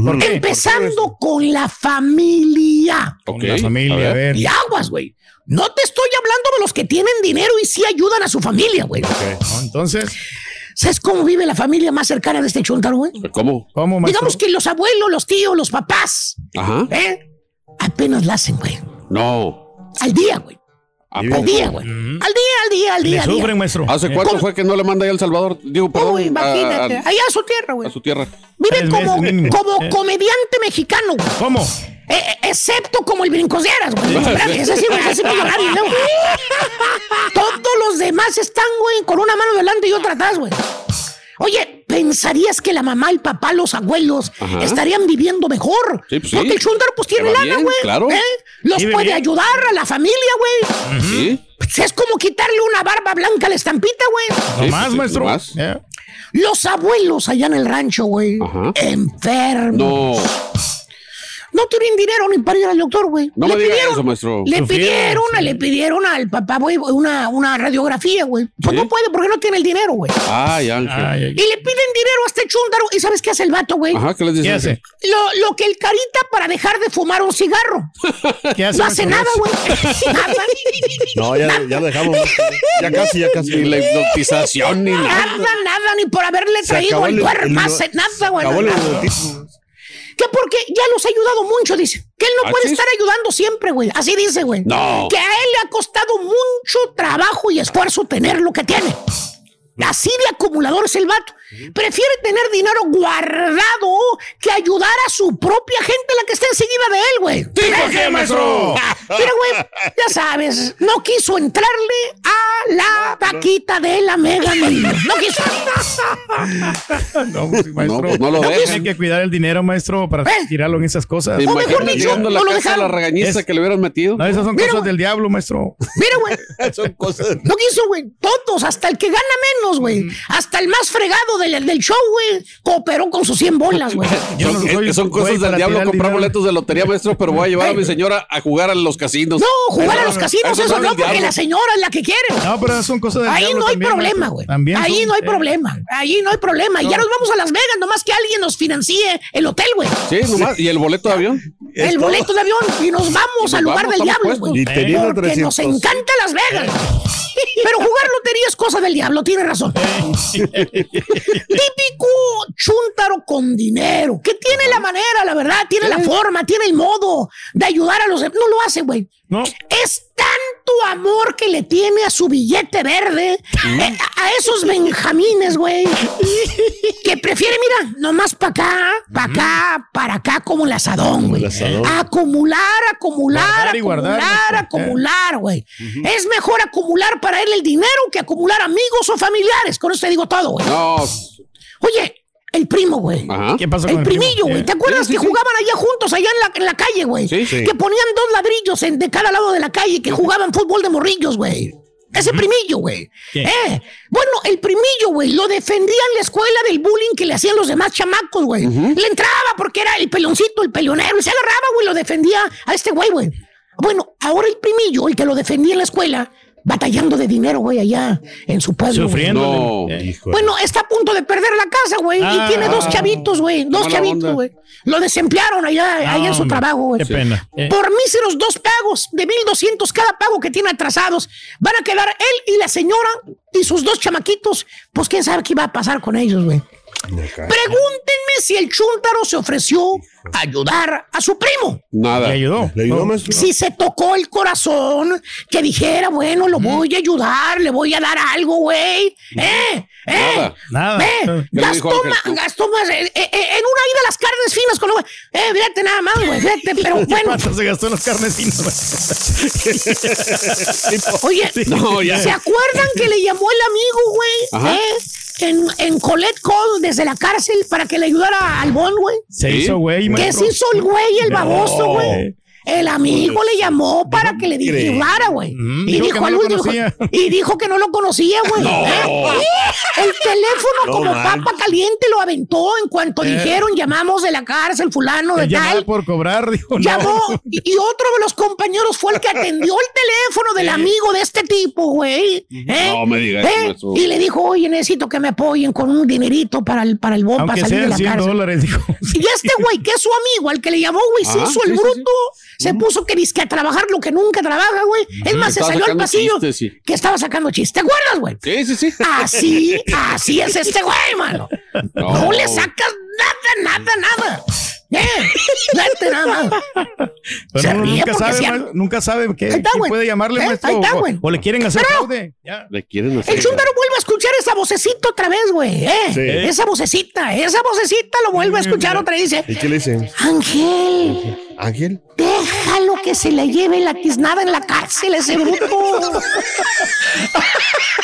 ¿Por qué? Empezando con la familia familia. Ok, La familia, a ver. Y aguas, güey. No te estoy hablando de los que tienen dinero y sí ayudan a su familia, güey. No, Entonces, ¿Sabes cómo vive la familia más cercana de este chuntaro, güey? ¿Cómo? ¿cómo? Digamos que los abuelos, los tíos, los papás, Ajá. ¿eh? Apenas la hacen, güey. No. Al día, güey. ¿A Al poco? día, güey. Al día, al día, al día. Le al día. sufren, maestro. ¿Hace cuánto fue que no le manda ahí al Salvador? Digo, perdón. Uy, imagínate. a- a- Allá a su tierra, güey. a su tierra. Vive como, como Eh. comediante mexicano, güey. ¿Cómo? Eh, eh, excepto como el brincosieras, güey. Ese sí, güey, ese sí millonario, ¿no? Todos los demás están, güey, con una mano delante y otra atrás, güey. Oye, ¿pensarías que la mamá, el papá, los abuelos Ajá. estarían viviendo mejor? Sí, pues sí. Porque el chúndaro, pues tiene lana, güey. claro. ¿eh? Los puede bien. ayudar a la familia, güey. Sí. Pues es como quitarle una barba blanca a la estampita, güey. ¿No Sí, más, sí, maestro? Ya. Los abuelos allá en el rancho, güey. Ajá. Enfermos. No. No tienen dinero ni para ir al doctor, güey. No Le me diga pidieron- eso, maestro. Le pidieron, sí. le pidieron al papá, güey, una, una radiografía, güey. Pues ¿Sí? no puede porque no tiene el dinero, güey. Ay, Ángel. Ay, ay. Y le piden dinero a este chúndaro. ¿Y sabes qué hace el vato, güey? Ajá, ¿qué les dice? ¿Qué hace? Lo, lo que el carita para dejar de fumar un cigarro. ¿Qué hace? No hace nada, güey. Nada. No, ya, ya lo dejamos. Ya casi, ya casi. Ni la hipnotización ni nada. Nada, nada, ni por haberle traído el el- duerma, el- hace nada, güey. Que porque ya los ha ayudado mucho, dice. Que él no ¿Ah, puede estar ayudando siempre, güey. Así dice, güey. No. Que a él le ha costado mucho trabajo y esfuerzo tener lo que tiene. Así de acumulador es el vato. Prefiere tener dinero guardado que ayudar a su propia gente, la que está enseguida de él, güey. ¿Tipo qué, maestro? Pero, güey, ya sabes, no quiso entrarle a la vaquita de la Mega. No quiso. No, pues, maestro. No, pues no lo Hay dejan. que cuidar el dinero, maestro, para ¿Eh? tirarlo en esas cosas. ¿Te O mejor dicho, no lo casa de la dejaron. regañiza Es- que le hubieran metido? No, esas son Mira, cosas del diablo, maestro. Mira, güey. Son cosas. No quiso, güey. Todos, hasta el que gana menos, güey. Hasta el más fregado del, del show, güey. Cooperó con sus 100 bolas, güey. Yo no son, soy son cosas del diablo comprar boletos de lotería, maestro, pero voy a llevar a mi señora a jugar a los casinos. No, jugar a los casinos, eso no, porque diablo. la señora es la que quiere. No, pero son cosas del Ahí diablo no hay también, problema, güey. Ahí son- no hay eh, problema. Ahí no hay problema. Y ya nos vamos a Las Vegas, nomás que alguien nos financie el hotel, güey. Sí, nomás. ¿Y el boleto de avión? El boleto de avión. Y nos vamos nos al lugar vamos, del diablo, güey. Y teniendo Porque nos 300. encanta Las Vegas. Pero jugar lotería es cosa del diablo, tiene razón. Típico chúntaro con dinero, que tiene la manera, la verdad, tiene la forma, tiene el modo de ayudar a los. No lo hace, güey. No. Es tanto amor que le tiene a su billete verde, eh, a esos benjamines, güey, que prefiere, mira, nomás para acá, para acá, para acá, como el asadón, güey. Acumular, acumular, Guardar y acumular, guardar, acumular, güey. Es mejor acumular para él el dinero que acumular amigos o familiares. Con eso te digo todo, güey. No. Oye, el primo, güey. ¿Qué pasa con El el primillo, güey. Eh. ¿Te acuerdas Sí, sí, que sí. jugaban allá juntos, allá en la, en la calle, güey? Sí, sí. Que ponían dos ladrillos en- de cada lado de la calle que jugaban fútbol de morrillos, güey. Ese primillo, güey. Eh, bueno, el primillo, güey, lo defendía en la escuela del bullying que le hacían los demás chamacos, güey. Le entraba porque era el peloncito, el pelonero, y se agarraba, güey, lo defendía a este güey, güey. Bueno, ahora el primillo, el que lo defendía en la escuela, batallando de dinero, güey, allá en su pueblo. Sufriendo. No. Bueno, está a punto de perder la casa, güey. Ah. y tiene dos chavitos, güey. Dos chavitos, güey. Lo desemplearon allá, allá en su hombre, trabajo, güey. Qué pena. Eh, Por míseros dos pagos de 1200 cada pago que tiene atrasados, van a quedar él y la señora y sus dos chamaquitos. Pues quién sabe qué va a pasar con ellos, güey. Pregúntenme si el chúntaro se ofreció ayudar a su primo. Nada. ¿Le ayudó? ¿Le ayudó, No. Si se tocó el corazón, que dijera, bueno, lo voy a ayudar, le voy a dar algo, güey. ¿Eh? ¿Eh? Nada. Nada. ¿Eh? ¿Qué le Gastó, Ángel? gastó más eh, eh, en una ida las carnes finas con lo- Eh, fíjate nada más, güey, fíjate, pero bueno. ¿Cuánto se gastó en las carnes finas? Oye, No, ya. ¿se acuerdan que le llamó el amigo, güey? ¿Eh? En, en Colette Call desde la cárcel para que le ayudara al Bon, güey. Se ¿Sí? hizo güey, ¿Qué se hizo el güey, el baboso, güey? El amigo le llamó para que le ayudara, güey. Mm, y dijo dijo que no. Y dijo que no lo conocía, güey. ¿Eh? El teléfono No como papa caliente lo aventó en cuanto Eh. dijeron llamamos de la cárcel fulano de tal. por cobrar, dijo. Llamó y, y otro de los compañeros fue el que atendió el teléfono del amigo de este tipo, güey. ¿Eh? No me diga eso. Y le dijo, oye, necesito que me apoyen con un dinerito para el, para el bomba para salir de la 100 cárcel. dólares, dijo. Y este güey, que es su amigo, al que le llamó, güey, se hizo el sí, sí, bruto, Se puso que disque a trabajar lo que nunca trabaja, güey. Es más, se salió al pasillo sí. que estaba sacando chistes. ¿Te acuerdas, güey? Sí, sí, sí. Así, así es este güey, mano. No, No. le sacas nada, nada, nada. Eh, neta, nada. Pero Se uno ríe nunca sabe, se- ma- nunca sabe qué, Ahí está, quién puede llamarle, Eh, maestro. ahí está, o- güey. o, le quieren hacer fraude. Le quieren hacer. El chúndaro vuelve a escuchar esa vocecita otra vez, güey. ¿eh? Sí. Esa vocecita, esa vocecita lo vuelve a escuchar otra vez. Dice, ¿Y qué le dicen? Ángel, ¿Ángel? déjalo que se le lleve la tiznada en la cárcel ese bruto.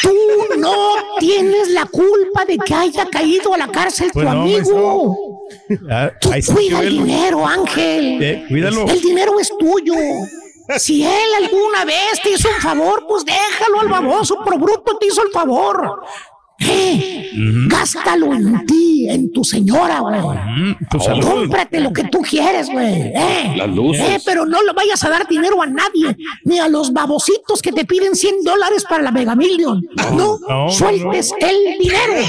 Tú no tienes la culpa de que haya caído a la cárcel Pues tu no, amigo. Ah, Tú cuida el dinero, Ángel. Eh, cuídalo. El dinero es tuyo. Si él alguna vez te hizo un favor, pues déjalo al baboso, por bruto te hizo el favor. Eh, Gástalo en ti, en tu señora, güey. Cómprate lo que tú quieres, güey. Eh. Las luces. Eh, pero no le vayas a dar dinero a nadie, ni a los babositos que te piden 100 dólares para la Mega Million. No, no, sueltes el dinero.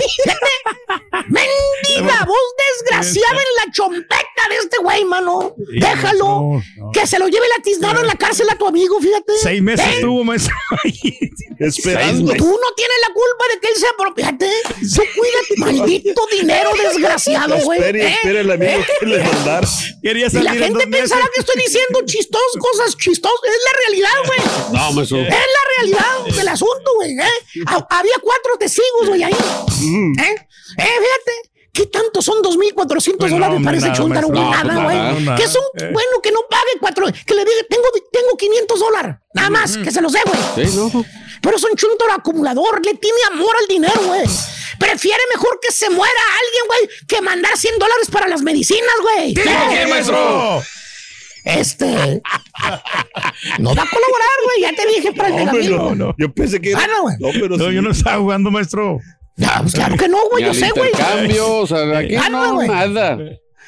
Mendiga voz desgraciada en la chompeta de este güey, mano. Déjalo. Que se lo lleve la tiznada en la cárcel a tu amigo, fíjate. Seis meses Eh, tuvo, maestro. Esperando. Tú no tienes la culpa de que él sea apropiate. Tú cuídate, maldito dinero desgraciado, güey. Espere, ¿Eh? espere el amigo que le mandar. Quería Y salir la en gente pensará que estoy diciendo chistos, cosas chistosas. Es la realidad, güey. No, maestro. Es la realidad del asunto, güey. ¿eh? Ha- Había cuatro testigos, güey, ahí. ¿Eh? Eh, fíjate. ¿Qué tanto son 2.400 Pues no, dólares para ese nada, güey? Nada, No, güey. pues nada, que es un, eh. bueno, que no pague cuatro, que le diga, tengo, tengo 500 dólares. Nada más, que se los dé, güey. Sí, no. Pero es un chúntaro acumulador, le tiene amor al dinero, güey. Prefiere mejor que se muera alguien, güey, que mandar 100 dólares para las medicinas, güey. ¿Por qué, maestro? Este. no va a colaborar, güey. Ya te dije para el No, megamil. no, Yo pensé que. Ah, no, güey. No, pero No, sí. yo no estaba jugando, maestro. No, pues claro que no, güey. Yo sé, güey. intercambio, o sea, de aquí Ah, no, no, güey. nada.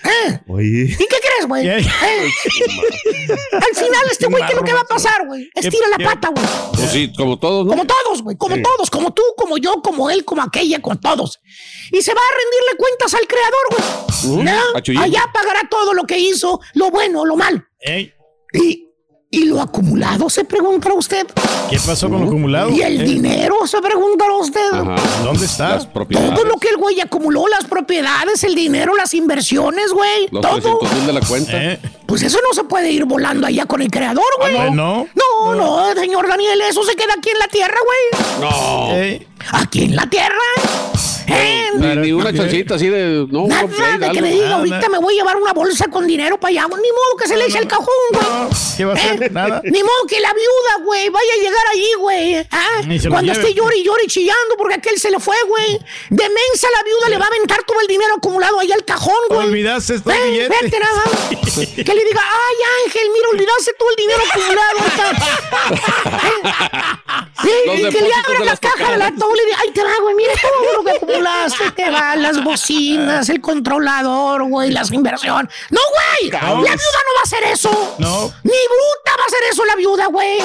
¿Eh? Oye. ¿Y qué crees, güey? ¿Eh? Al final, este güey, ¿qué es lo que va a pasar, güey? Estira la pata, güey. Pues sí, como todos, ¿no? Como todos, güey, como todos, como tú, como yo, como él, como aquella, con todos. Y se va a rendirle cuentas al creador, güey. Allá pagará todo lo que hizo, lo bueno, lo malo. Ey, Y, y lo acumulado, se preguntará usted. ¿Qué pasó con lo acumulado? Y el Eh, dinero, se preguntará usted. Ajá. ¿Dónde está? Las propiedades. Todo lo que el güey acumuló, las propiedades, el dinero, las inversiones, güey. Los Todo. 300 mil de la cuenta. Eh, Pues eso no se puede ir volando allá con el creador, güey. eh, no. No, no, señor Daniel, eso se queda aquí en la tierra, güey. No. Eh, Aquí en la tierra. Eh, Ni, chancita así de. No, Nada play, de que le diga, ahorita me voy a llevar una bolsa con dinero para allá. Ni modo que se le eche el cajón, güey. no, ¿Qué va a hacer? Eh, Nada. Ni modo que la viuda, güey, vaya a llegar allí, güey. ¿ah? Cuando esté y llore y chillando porque aquel se le fue, güey. De mensa la viuda le va a aventar todo el dinero acumulado ahí al cajón, güey. Olvidaste estos Eh, billetes. vete nada. Que le diga, ay, Ángel, mira, olvidaste todo el dinero acumulado. ahorita". Sí, Los y que le abra la las caja de la le diga, ay, te va, güey, mira todo lo que acumulaste, te va, las bocinas, el controlador, güey, las inversiones. No, güey, la viuda no va a hacer eso. No. Ni bruta va a hacer eso la viuda, güey.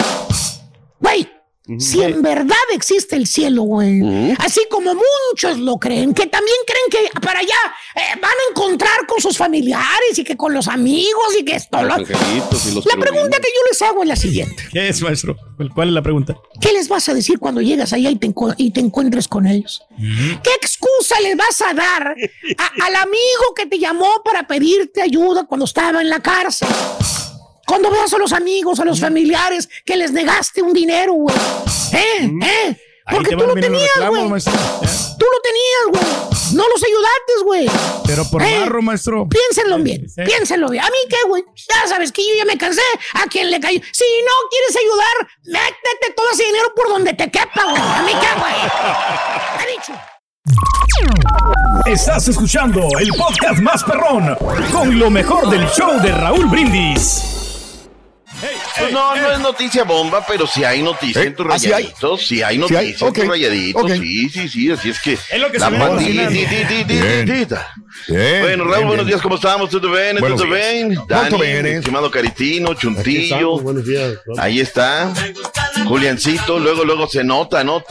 Güey, si en verdad existe el cielo, güey, así como muchos lo creen, que también creen que para allá eh, van a encontrar con sus familiares y que con los amigos y que esto. Los lo- angelitos y los La pregunta que yo les hago es la siguiente. ¿Qué es, maestro? ¿Cuál es la pregunta? ¿Qué les vas a decir cuando llegas allá y te, encu- y te encuentres con ellos? ¿Qué excusa les vas a dar a- al amigo que te llamó para pedirte ayuda cuando estaba en la cárcel? Cuando veas a los amigos, a los familiares que les negaste un dinero, güey. ¿Eh? ¿Eh? Porque tú lo tenías, reclamos, güey. maestro. Ya. Tú lo tenías, güey. No los ayudaste, güey. Pero por Eh, marro, maestro. Piénsenlo bien, Sí. piénsenlo bien. A mí qué, güey. Ya sabes que yo ya me cansé. A quien le cayó. Si no quieres ayudar, métete todo ese dinero por donde te quepa, güey. A mí qué, güey. He dicho. Estás escuchando el podcast más perrón con lo mejor del show de Raúl Brindis. Pues no, no es noticia bomba, pero sí hay noticia ¿Eh? en tus ¿Ah, sí hay? rayaditos. Sí hay ¿Sí noticia en tus rayaditos. ok. Sí, sí, sí. Así es que. Es lo que la Bien, Bueno, Raúl, bien, buenos bien. días, ¿cómo estamos? ¿Todo bien? ¿Todo bien? Dani, estimado Caritino, Chuntillo. estamos, buenos días. Ahí está. Juliancito, luego, luego se nota, ¿no?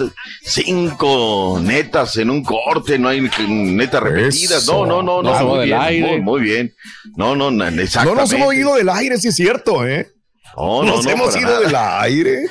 Cinco netas en un corte, no hay netas repetidas. No, no, no, no. Muy bien, aire. muy, muy bien. No, no, na- No exactamente. nos hemos ido del aire, sí es cierto, ¿eh? No, no, nos no, hemos ido nada. del aire.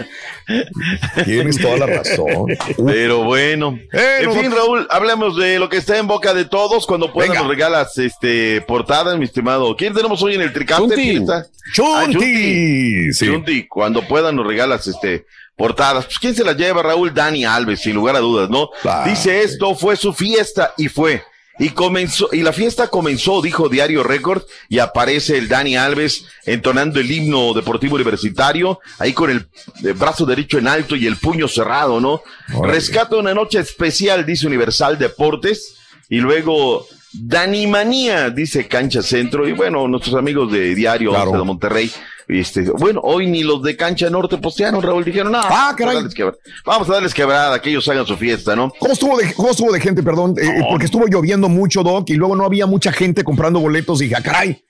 Tienes toda la razón. Pero bueno. en no, fin, Raúl, hablamos de lo que está en boca de todos. Cuando puedan nos regalas este portadas, mi estimado. ¿Quién tenemos hoy en el Tricaster? Chunti. Chunti. Chunti. Sí. Chunti, cuando puedan nos regalas este portadas. Pues quién se las lleva, Raúl Dani Alves, sin lugar a dudas, ¿no? Dice esto fue su fiesta y fue. Y comenzó, y la fiesta comenzó, dijo Diario Record, y aparece el Dani Alves entonando el himno deportivo universitario, ahí con el, eh, brazo derecho en alto y el puño cerrado, ¿no? Rescata una noche especial, dice Universal Deportes, y luego Dani Manía, dice Cancha Centro, y bueno, nuestros amigos de Diario Claro. 11 de Monterrey, este, bueno, hoy ni los de Cancha Norte postearon, Raúl, dijeron, no, Ah, caray. vamos a darles quebra- vamos a darles quebrada, que ellos hagan su fiesta, ¿no? ¿Cómo estuvo de, cómo estuvo de gente, perdón? Eh, porque estuvo lloviendo mucho, Doc, y luego no había mucha gente comprando boletos. Dije, ah, caray.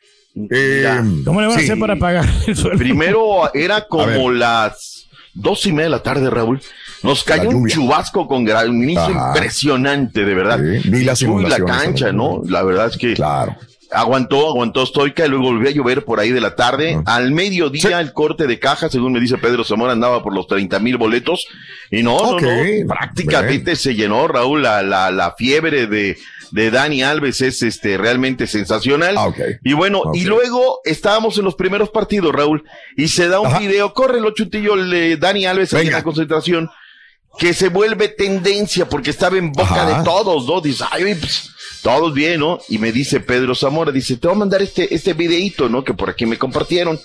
Eh, ¿Cómo le van sí. a hacer para pagar el sueldo? Primero era como las dos y media de la tarde, Raúl. Nos cayó un chubasco con granizo impresionante, de verdad. vi las Uy, la inundaciones cancha. ¿no? La verdad es que aguantó, aguantó estoica y luego volvió a llover por ahí de la tarde. Al mediodía el corte de caja, según me dice Pedro Zamora, andaba por los 30 mil boletos. Y no, no, no, prácticamente se llenó, Raúl, la, la, la fiebre de, de Dani Alves es este realmente sensacional. Y bueno, y luego estábamos en los primeros partidos, Raúl, y se da un video, corre el chutillo, le, Dani Alves en la concentración, que se vuelve tendencia porque estaba en boca Ajá. de todos, ¿no? Dice, ay, pues, todos bien, ¿no? Y me dice Pedro Zamora, dice, te voy a mandar este, este videíto, ¿no? Que por aquí me compartieron.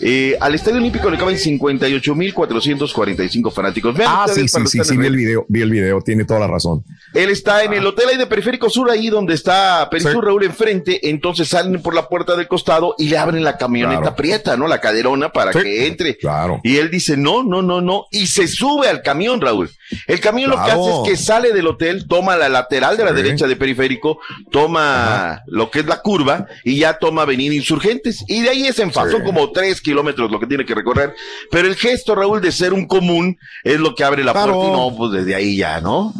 Eh, al Estadio Olímpico le caben 58.445 fanáticos. Vean Ah, sí, sí, sí, sí, vi el video, vi el video, tiene toda la razón. Él está en el hotel ahí de Periférico Sur, ahí donde está Perisur Raúl enfrente. Entonces salen por la puerta del costado y le abren la camioneta Claro. prieta, ¿no? La caderona para Sí, que entre. Claro. Y él dice, no, no, no, no. Y se sube al camión, Raúl. El camión lo que hace es que sale del hotel, toma la lateral de la Sí. derecha de Periférico, toma lo que es la curva y ya toma Avenida Insurgentes. Y de ahí es en Sí. como tres kilómetros lo que tiene que recorrer. Pero el gesto, Raúl, de ser un común es lo que abre la Claro. puerta y no, pues desde ahí ya, ¿no?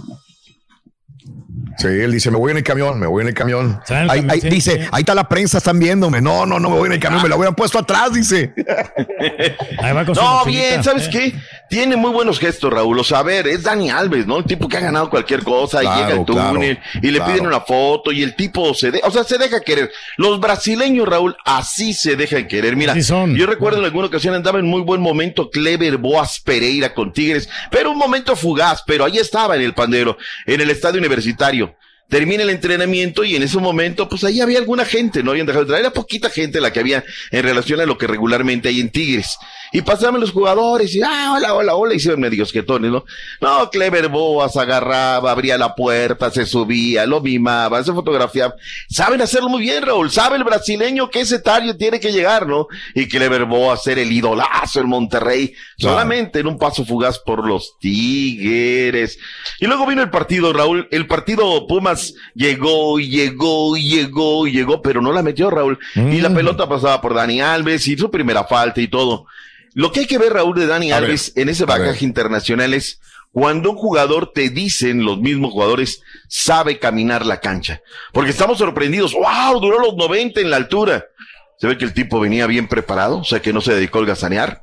Sí, él dice, me voy en el camión, me voy en el camión. en el Ahí, camión, ahí- sí, dice, sí. ahí está la prensa, están viéndome. No, no, no me voy en el camión, me la hubieran puesto atrás, dice. Ahí va con No, bien, ¿sabes Eh. qué? Tiene muy buenos gestos, Raúl. O sea, a ver, es Dani Alves, ¿no? El tipo que ha ganado cualquier cosa y llega al claro, túnel y le claro. piden una foto y el tipo se deja, o sea, se deja querer. Los brasileños, Raúl, así se dejan querer. Mira, son. yo recuerdo en alguna ocasión andaba en muy buen momento Clever Boas Pereira con Tigres, pero un momento fugaz, pero ahí estaba en el pandero, en el estadio universitario. Termina el entrenamiento y en ese momento, pues ahí había alguna gente, no habían dejado de traer, era poquita gente la que había en relación a lo que regularmente hay en Tigres. Y pasaban los jugadores y, ah, hola, hola, hola, hicieron medios quietones, ¿no? No, Clever Boas agarraba, abría la puerta, se subía, lo mimaba, se fotografiaba. Saben hacerlo muy bien, Raúl. Sabe el brasileño que ese tario tiene que llegar, ¿no? Y Clever Boas ser el idolazo en Monterrey, Claro. solamente en un paso fugaz por los Tigres. Y luego vino el partido, Raúl. El partido Pumas llegó y llegó y llegó y llegó, pero no la metió, Raúl. Y la pelota pasaba por Dani Alves y su primera falta y todo. Lo que hay que ver, Raúl, de Dani A ver, Alves en ese bagaje internacional es cuando un jugador te dicen, los mismos jugadores, sabe caminar la cancha. Porque estamos sorprendidos. ¡Wow! Duró los 90 en la altura. Se ve que el tipo venía bien preparado, o sea que no se dedicó al gazanear.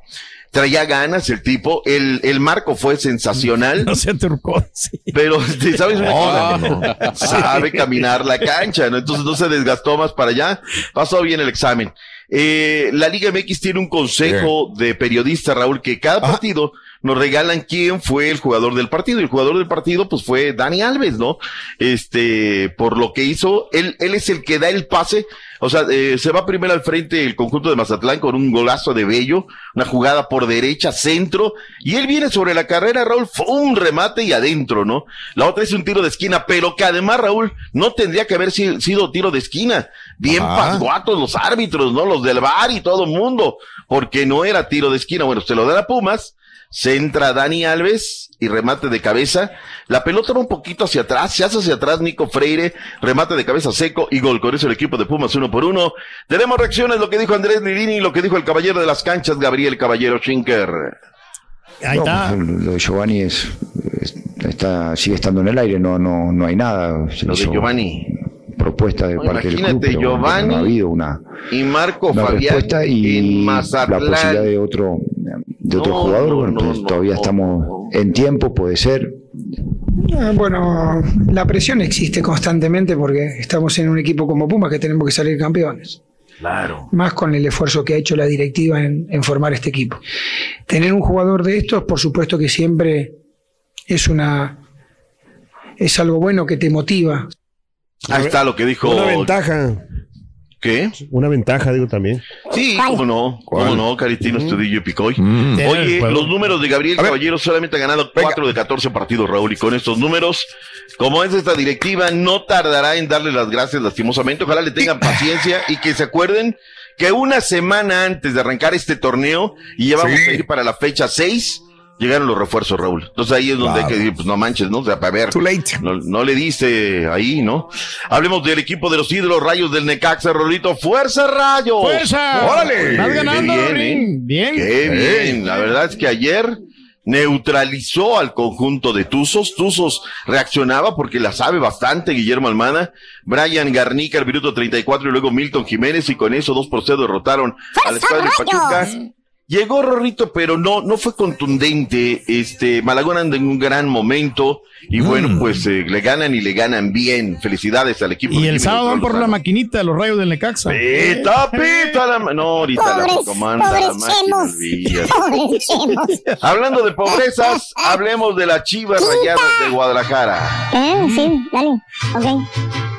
Traía ganas el tipo. El, el marco fue sensacional. No se turcó. Sí. Pero, ¿sabes una No, cosa? Sabe caminar la cancha, ¿no? Entonces no se desgastó más para allá. Pasó bien el examen. Eh, la Liga MX tiene un consejo de periodistas, Raúl, que cada partido nos regalan quién fue el jugador del partido. Y el jugador del partido, pues fue Dani Alves, ¿no? Este, por lo que hizo, él, él es el que da el pase. O sea, eh, se va primero al frente el conjunto de Mazatlán con un golazo de Bello, una jugada por derecha, centro, y él viene sobre la carrera, Raúl, fue un remate y adentro, ¿no? La otra es un tiro de esquina, pero que además, Raúl, no tendría que haber si- sido tiro de esquina. Bien pasguatos los árbitros, ¿no? Los del bar y todo el mundo, porque no era tiro de esquina. Bueno, se lo da a Pumas, se entra Dani Alves y remate de cabeza. La pelota va un poquito hacia atrás, se hace hacia atrás Nico Freire, remate de cabeza seco y gol. Con eso el equipo de Pumas uno por uno. Tenemos reacciones, lo que dijo Andrés Lirini y lo que dijo el caballero de las canchas, Gabriel Caballero Schinker. Ahí está. pues, Lo de Giovanni es, es- está, sigue estando en el aire, no, no, no hay nada. Se Lo de Giovanni. Propuesta de No, parte del club, pero Giovanni no ha habido una, Y Marco una Fabián respuesta en y la posibilidad de otro, de otro No, jugador. no, bueno, no, pues no, todavía no, estamos en tiempo, puede ser. Ah, Bueno, la presión existe constantemente porque estamos en un equipo como Pumas que tenemos que salir campeones. Claro. Más con el esfuerzo que ha hecho la directiva en, en formar este equipo. Tener un jugador de estos, por supuesto que siempre es una es algo bueno que te motiva. Ahí está lo que dijo. Una ventaja. ¿Qué? Una ventaja, digo también. Sí, cómo no, cómo no, Caritino Estudillo y Picoy. Mm. Oye, Bueno. los números de Gabriel. Caballero solamente ha ganado 4 de 14 partidos, Raúl, y con estos números, como es esta directiva, no tardará en darle las gracias lastimosamente. Ojalá le tengan paciencia y que se acuerden que una semana antes de arrancar este torneo, y ya vamos Sí. a ir para la fecha 6, llegaron los refuerzos, Raúl. Entonces ahí es donde hay que decir, pues no manches, ¿no? O sea, para ver. No, no le dice ahí, ¿no? Hablemos del equipo de los ídolos rayos del Necaxa, Rolito. ¡Fuerza, rayos! ¡Fuerza! ¡Órale! Vas ganando, Qué bien. ¿eh? Bien. Qué bien. La verdad es que ayer neutralizó al conjunto de Tuzos. Tuzos reaccionaba porque la sabe bastante Guillermo Almada. Brian Garnica al minuto 34 y luego Milton Jiménez y con eso dos por cero derrotaron a la escuadra de Pachuca. Llegó Rorrito, pero no, no fue contundente. Este, Malagón anda en un gran momento. Y bueno, pues eh, le ganan y le ganan bien. Felicidades al equipo. Y el Jimmy sábado van Lozano. por la maquinita, los rayos del Necaxa. Pita, pita la ma- No, ahorita la Pobres- comanda la pobres olvídate. Pobres chemos. Hablando de pobrezas, hablemos de las chivas rayadas de Guadalajara. Eh, sí, dale. Ok.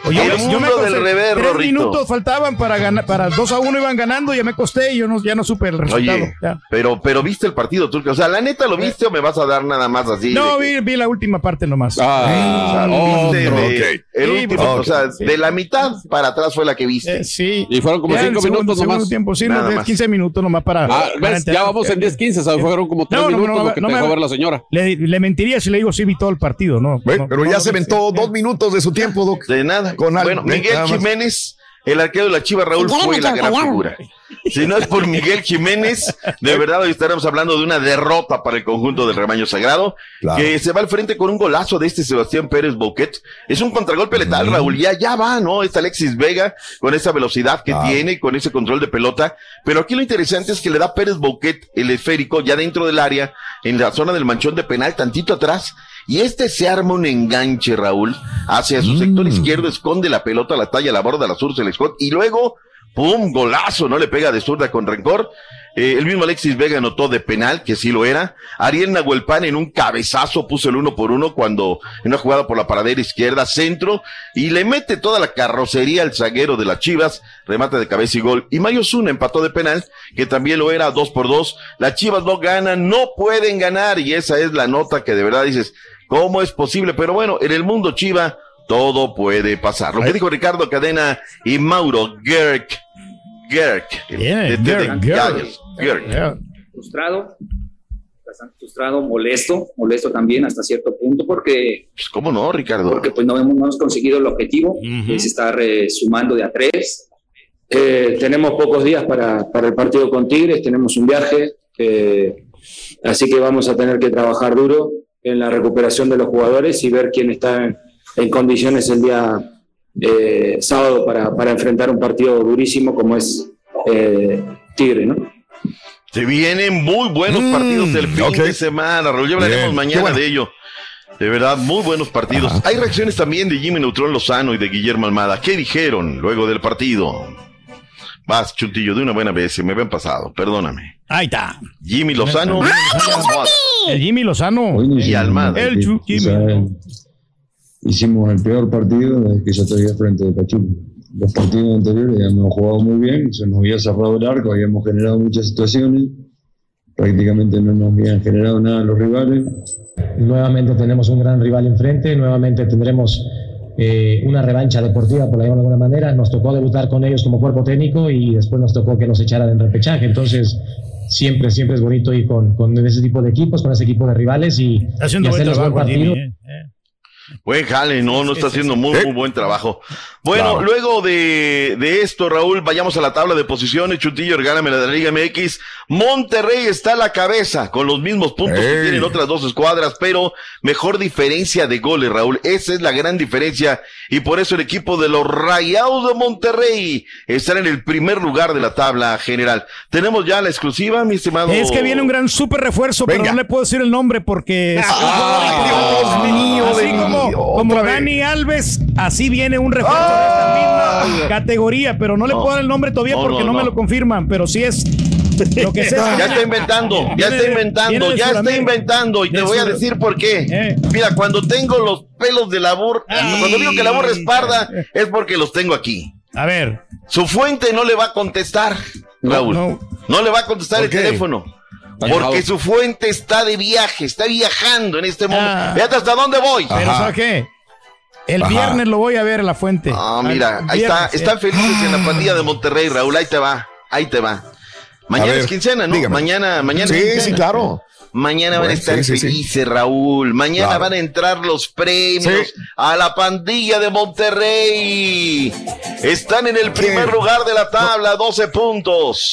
Oye, El yo me mundo del revés, tres Rorrito. minutos faltaban para ganar, para 2 a 1 iban ganando, ya me acosté y yo no, ya no supe el resultado. Oye, ya. pero, pero viste el partido turco. O sea, la neta, ¿lo viste o me vas a dar nada más así? No, de vi, vi la última parte nomás. Ah, o sea, viste otro. de- Ok. El Sí, último, o sea, Sí. de la mitad para atrás fue la que viste. Eh, sí. Y fueron como Ya el cinco segundo- minutos segundo nomás. tiempo, sí, Nada unos 10, más. 15 minutos nomás para. Ah. Ya vamos en 10-15, o sea, fueron como tres No, no, minutos no, lo que no te me- dejó ver la señora. Le, le mentiría si le digo sí vi todo el partido, ¿no? Pero no ya se aventó sí. dos minutos de su tiempo, Doc. De nada. Con algo, bueno, ¿eh? Miguel. Jiménez, el arquero de la Chiva Raúl, Si fue la gran callado. figura. Si no es por Miguel Jiménez, de verdad hoy estaremos hablando de una derrota para el conjunto del rebaño sagrado, Claro. que se va al frente con un golazo de este Sebastián Pérez Bouquet. Es un contragolpe letal, Raúl. Ya, ya va, ¿no? Está Alexis Vega con esa velocidad que Claro. tiene, con ese control de pelota. Pero aquí lo interesante es que le da Pérez Bouquet el esférico ya dentro del área, en la zona del manchón de penal, tantito atrás. Y este se arma un enganche, Raúl, hacia su sector izquierdo, esconde la pelota, la talla, la borda, la surce, el esconde, y luego, ¡pum! Golazo, no le pega de zurda con rencor. Eh, el mismo Alexis Vega anotó de penal, que sí lo era. Ariel Nahuelpan en un cabezazo puso el uno por uno cuando en una jugada por la paradera izquierda, centro, y le mete toda la carrocería al zaguero de las Chivas, remate de cabeza y gol. Y Mario Zuna empató de penal, que también lo era dos por dos. Las Chivas no ganan, no pueden ganar, y esa es la nota que de verdad dices, ¿cómo es posible? Pero bueno, en el mundo Chiva todo puede pasar. Lo que dijo Ricardo Cadena y Mauro. Gallos, Gerg. frustrado, bastante frustrado, molesto, molesto también hasta cierto punto porque, Pues, ¿Cómo no, Ricardo? porque pues no hemos, no hemos conseguido el objetivo, que se está resumando de a tres. Eh, tenemos pocos días para, para el partido con Tigres, tenemos un viaje, eh, así que vamos a tener que trabajar duro en la recuperación de los jugadores y ver quién está en, en condiciones el día eh, sábado para, para enfrentar un partido durísimo como es eh, Tigre, ¿no? Se vienen muy buenos partidos el fin de semana, Raúl. Ya hablaremos Bien, mañana bueno. de ello. De verdad, muy buenos partidos. Hay reacciones también de Jimmy Neutrón Lozano y de Guillermo Almada. ¿Qué dijeron luego del partido? Vas, Chuntillo, de una buena vez, se me ven pasado, perdóname. Ahí está. Jimmy Lozano El Jimmy Lozano. y Almada. El O sea, hicimos el peor partido desde que yo estoy frente de Pachuca. Los partidos anteriores habíamos jugado muy bien, se nos había cerrado el arco, habíamos generado muchas situaciones, prácticamente no nos habían generado nada los rivales. Nuevamente tenemos un gran rival enfrente, nuevamente tendremos eh, una revancha deportiva, por llamarlo de alguna manera. Nos tocó debutar con ellos como cuerpo técnico y después nos tocó que nos echaran en repechaje. Entonces, siempre, siempre es bonito ir con, con ese tipo de equipos, con ese equipo de rivales y, Está haciendo y buen trabajo. Jimmy. eh. Buen jale, no, no está haciendo muy, muy buen trabajo. Bueno, Claro. luego de, de esto, Raúl, vayamos a la tabla de posiciones. Chutillo, regálame la de la Liga MX. Monterrey está a la cabeza con los mismos puntos que tienen otras dos escuadras, pero mejor diferencia de goles, Raúl. Esa es la gran diferencia. Y por eso el equipo de los Rayados de Monterrey está en el primer lugar de la tabla general. Tenemos ya la exclusiva, mi estimado. Es que viene un gran súper refuerzo, pero no le puedo decir el nombre porque Ay, Dios mío así de mi como. Dani Alves, así viene un refuerzo de esta misma categoría, pero no le No. puedo dar el nombre todavía No, porque no, no, me lo confirman, pero sí es lo que. Ya está inventando, ya está inventando, ya está inventando y te voy a decir por qué. Eh. Mira, cuando tengo los pelos de la burra, cuando digo que la burra es parda, es porque los tengo aquí. A ver. Su fuente no le va a contestar, Raúl. No, no. le va a contestar ¿Por el teléfono. Porque su fuente está de viaje, está viajando en este momento. Ah. Fíjate hasta dónde voy. Pero ¿sabes qué? El Ajá. viernes lo voy a ver a la fuente. Ah, mira, ahí está, viernes, están eh. felices en la pandilla de Monterrey, Raúl, ahí te va, ahí te va. Mañana ver, es quincena, ¿no? dígame. Mañana, mañana es Sí, quincena. sí, claro. Mañana van a estar sí, sí, sí. felices, Raúl. Mañana Claro. van a entrar los premios Sí. a la pandilla de Monterrey. Están en el primer lugar de la tabla, 12 puntos.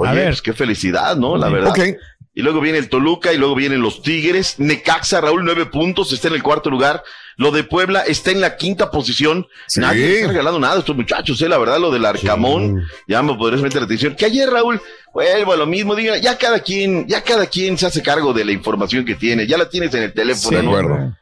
Oye, A ver. pues qué felicidad, ¿no? La verdad. Ok. Y luego viene el Toluca y luego vienen los Tigres. Necaxa, Raúl, nueve puntos, está en el cuarto lugar. Lo de Puebla está en la quinta posición. Sí. Nadie les ha regalado nada a estos muchachos, eh. La verdad, lo del Arcamón, ya me podrías meter la atención. Que ayer, Raúl, vuelvo a lo mismo, diga, ya cada quien, ya cada quien se hace cargo de la información que tiene. Ya la tienes en el teléfono, De ¿no? acuerdo.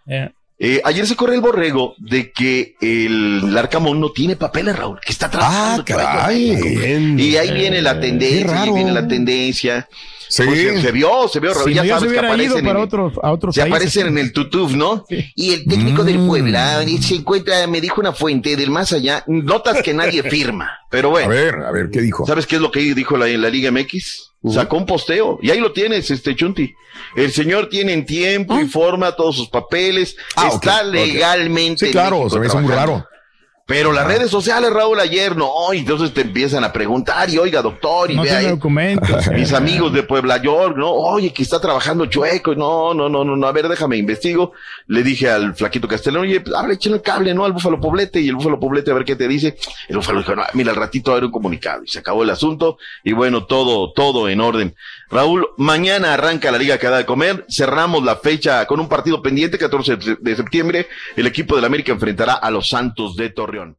Eh, Eh, ayer se corre el borrego de que el, el Arcamón no tiene papeles, Raúl, que está trabajando. Ah, que va a caray. México. Y ahí viene la tendencia, raro. ahí viene la tendencia. Sí. Pues se, se vio, se vio, si ya no, sabes se que aparecen para en, otros, a otros se países. aparecen en el tutuf, ¿no? Y el técnico del Mm. Puebla se encuentra, me dijo una fuente del más allá, notas que nadie firma, pero A bueno. ver, a ver, ¿qué dijo? ¿Sabes qué es lo que dijo la, la Liga MX? Sacó un posteo y ahí lo tienes, este Chunti. El señor tiene en tiempo y forma todos sus papeles, Ah, está legalmente. Sí, en claro, se me hizo muy raro. Pero las redes sociales, Raúl, ayer no, y entonces te empiezan a preguntar, y oiga, doctor, y No vea documentos. mis amigos de Puebla York, ¿no? Oye, que está trabajando chueco, no, no, no, no, no, a ver, déjame investigo. Le dije al flaquito Castellón, oye, pues, habla, échale el cable, ¿no? Al Búfalo Poblete, y el Búfalo Poblete a ver qué te dice. El Búfalo dijo, no, mira, al ratito va a haber un comunicado, y se acabó el asunto, y bueno, todo, todo en orden. Raúl, mañana arranca la Liga que da de comer, cerramos la fecha con un partido pendiente, 14 de septiembre, el equipo del América enfrentará a los Santos de Torreón. Orión.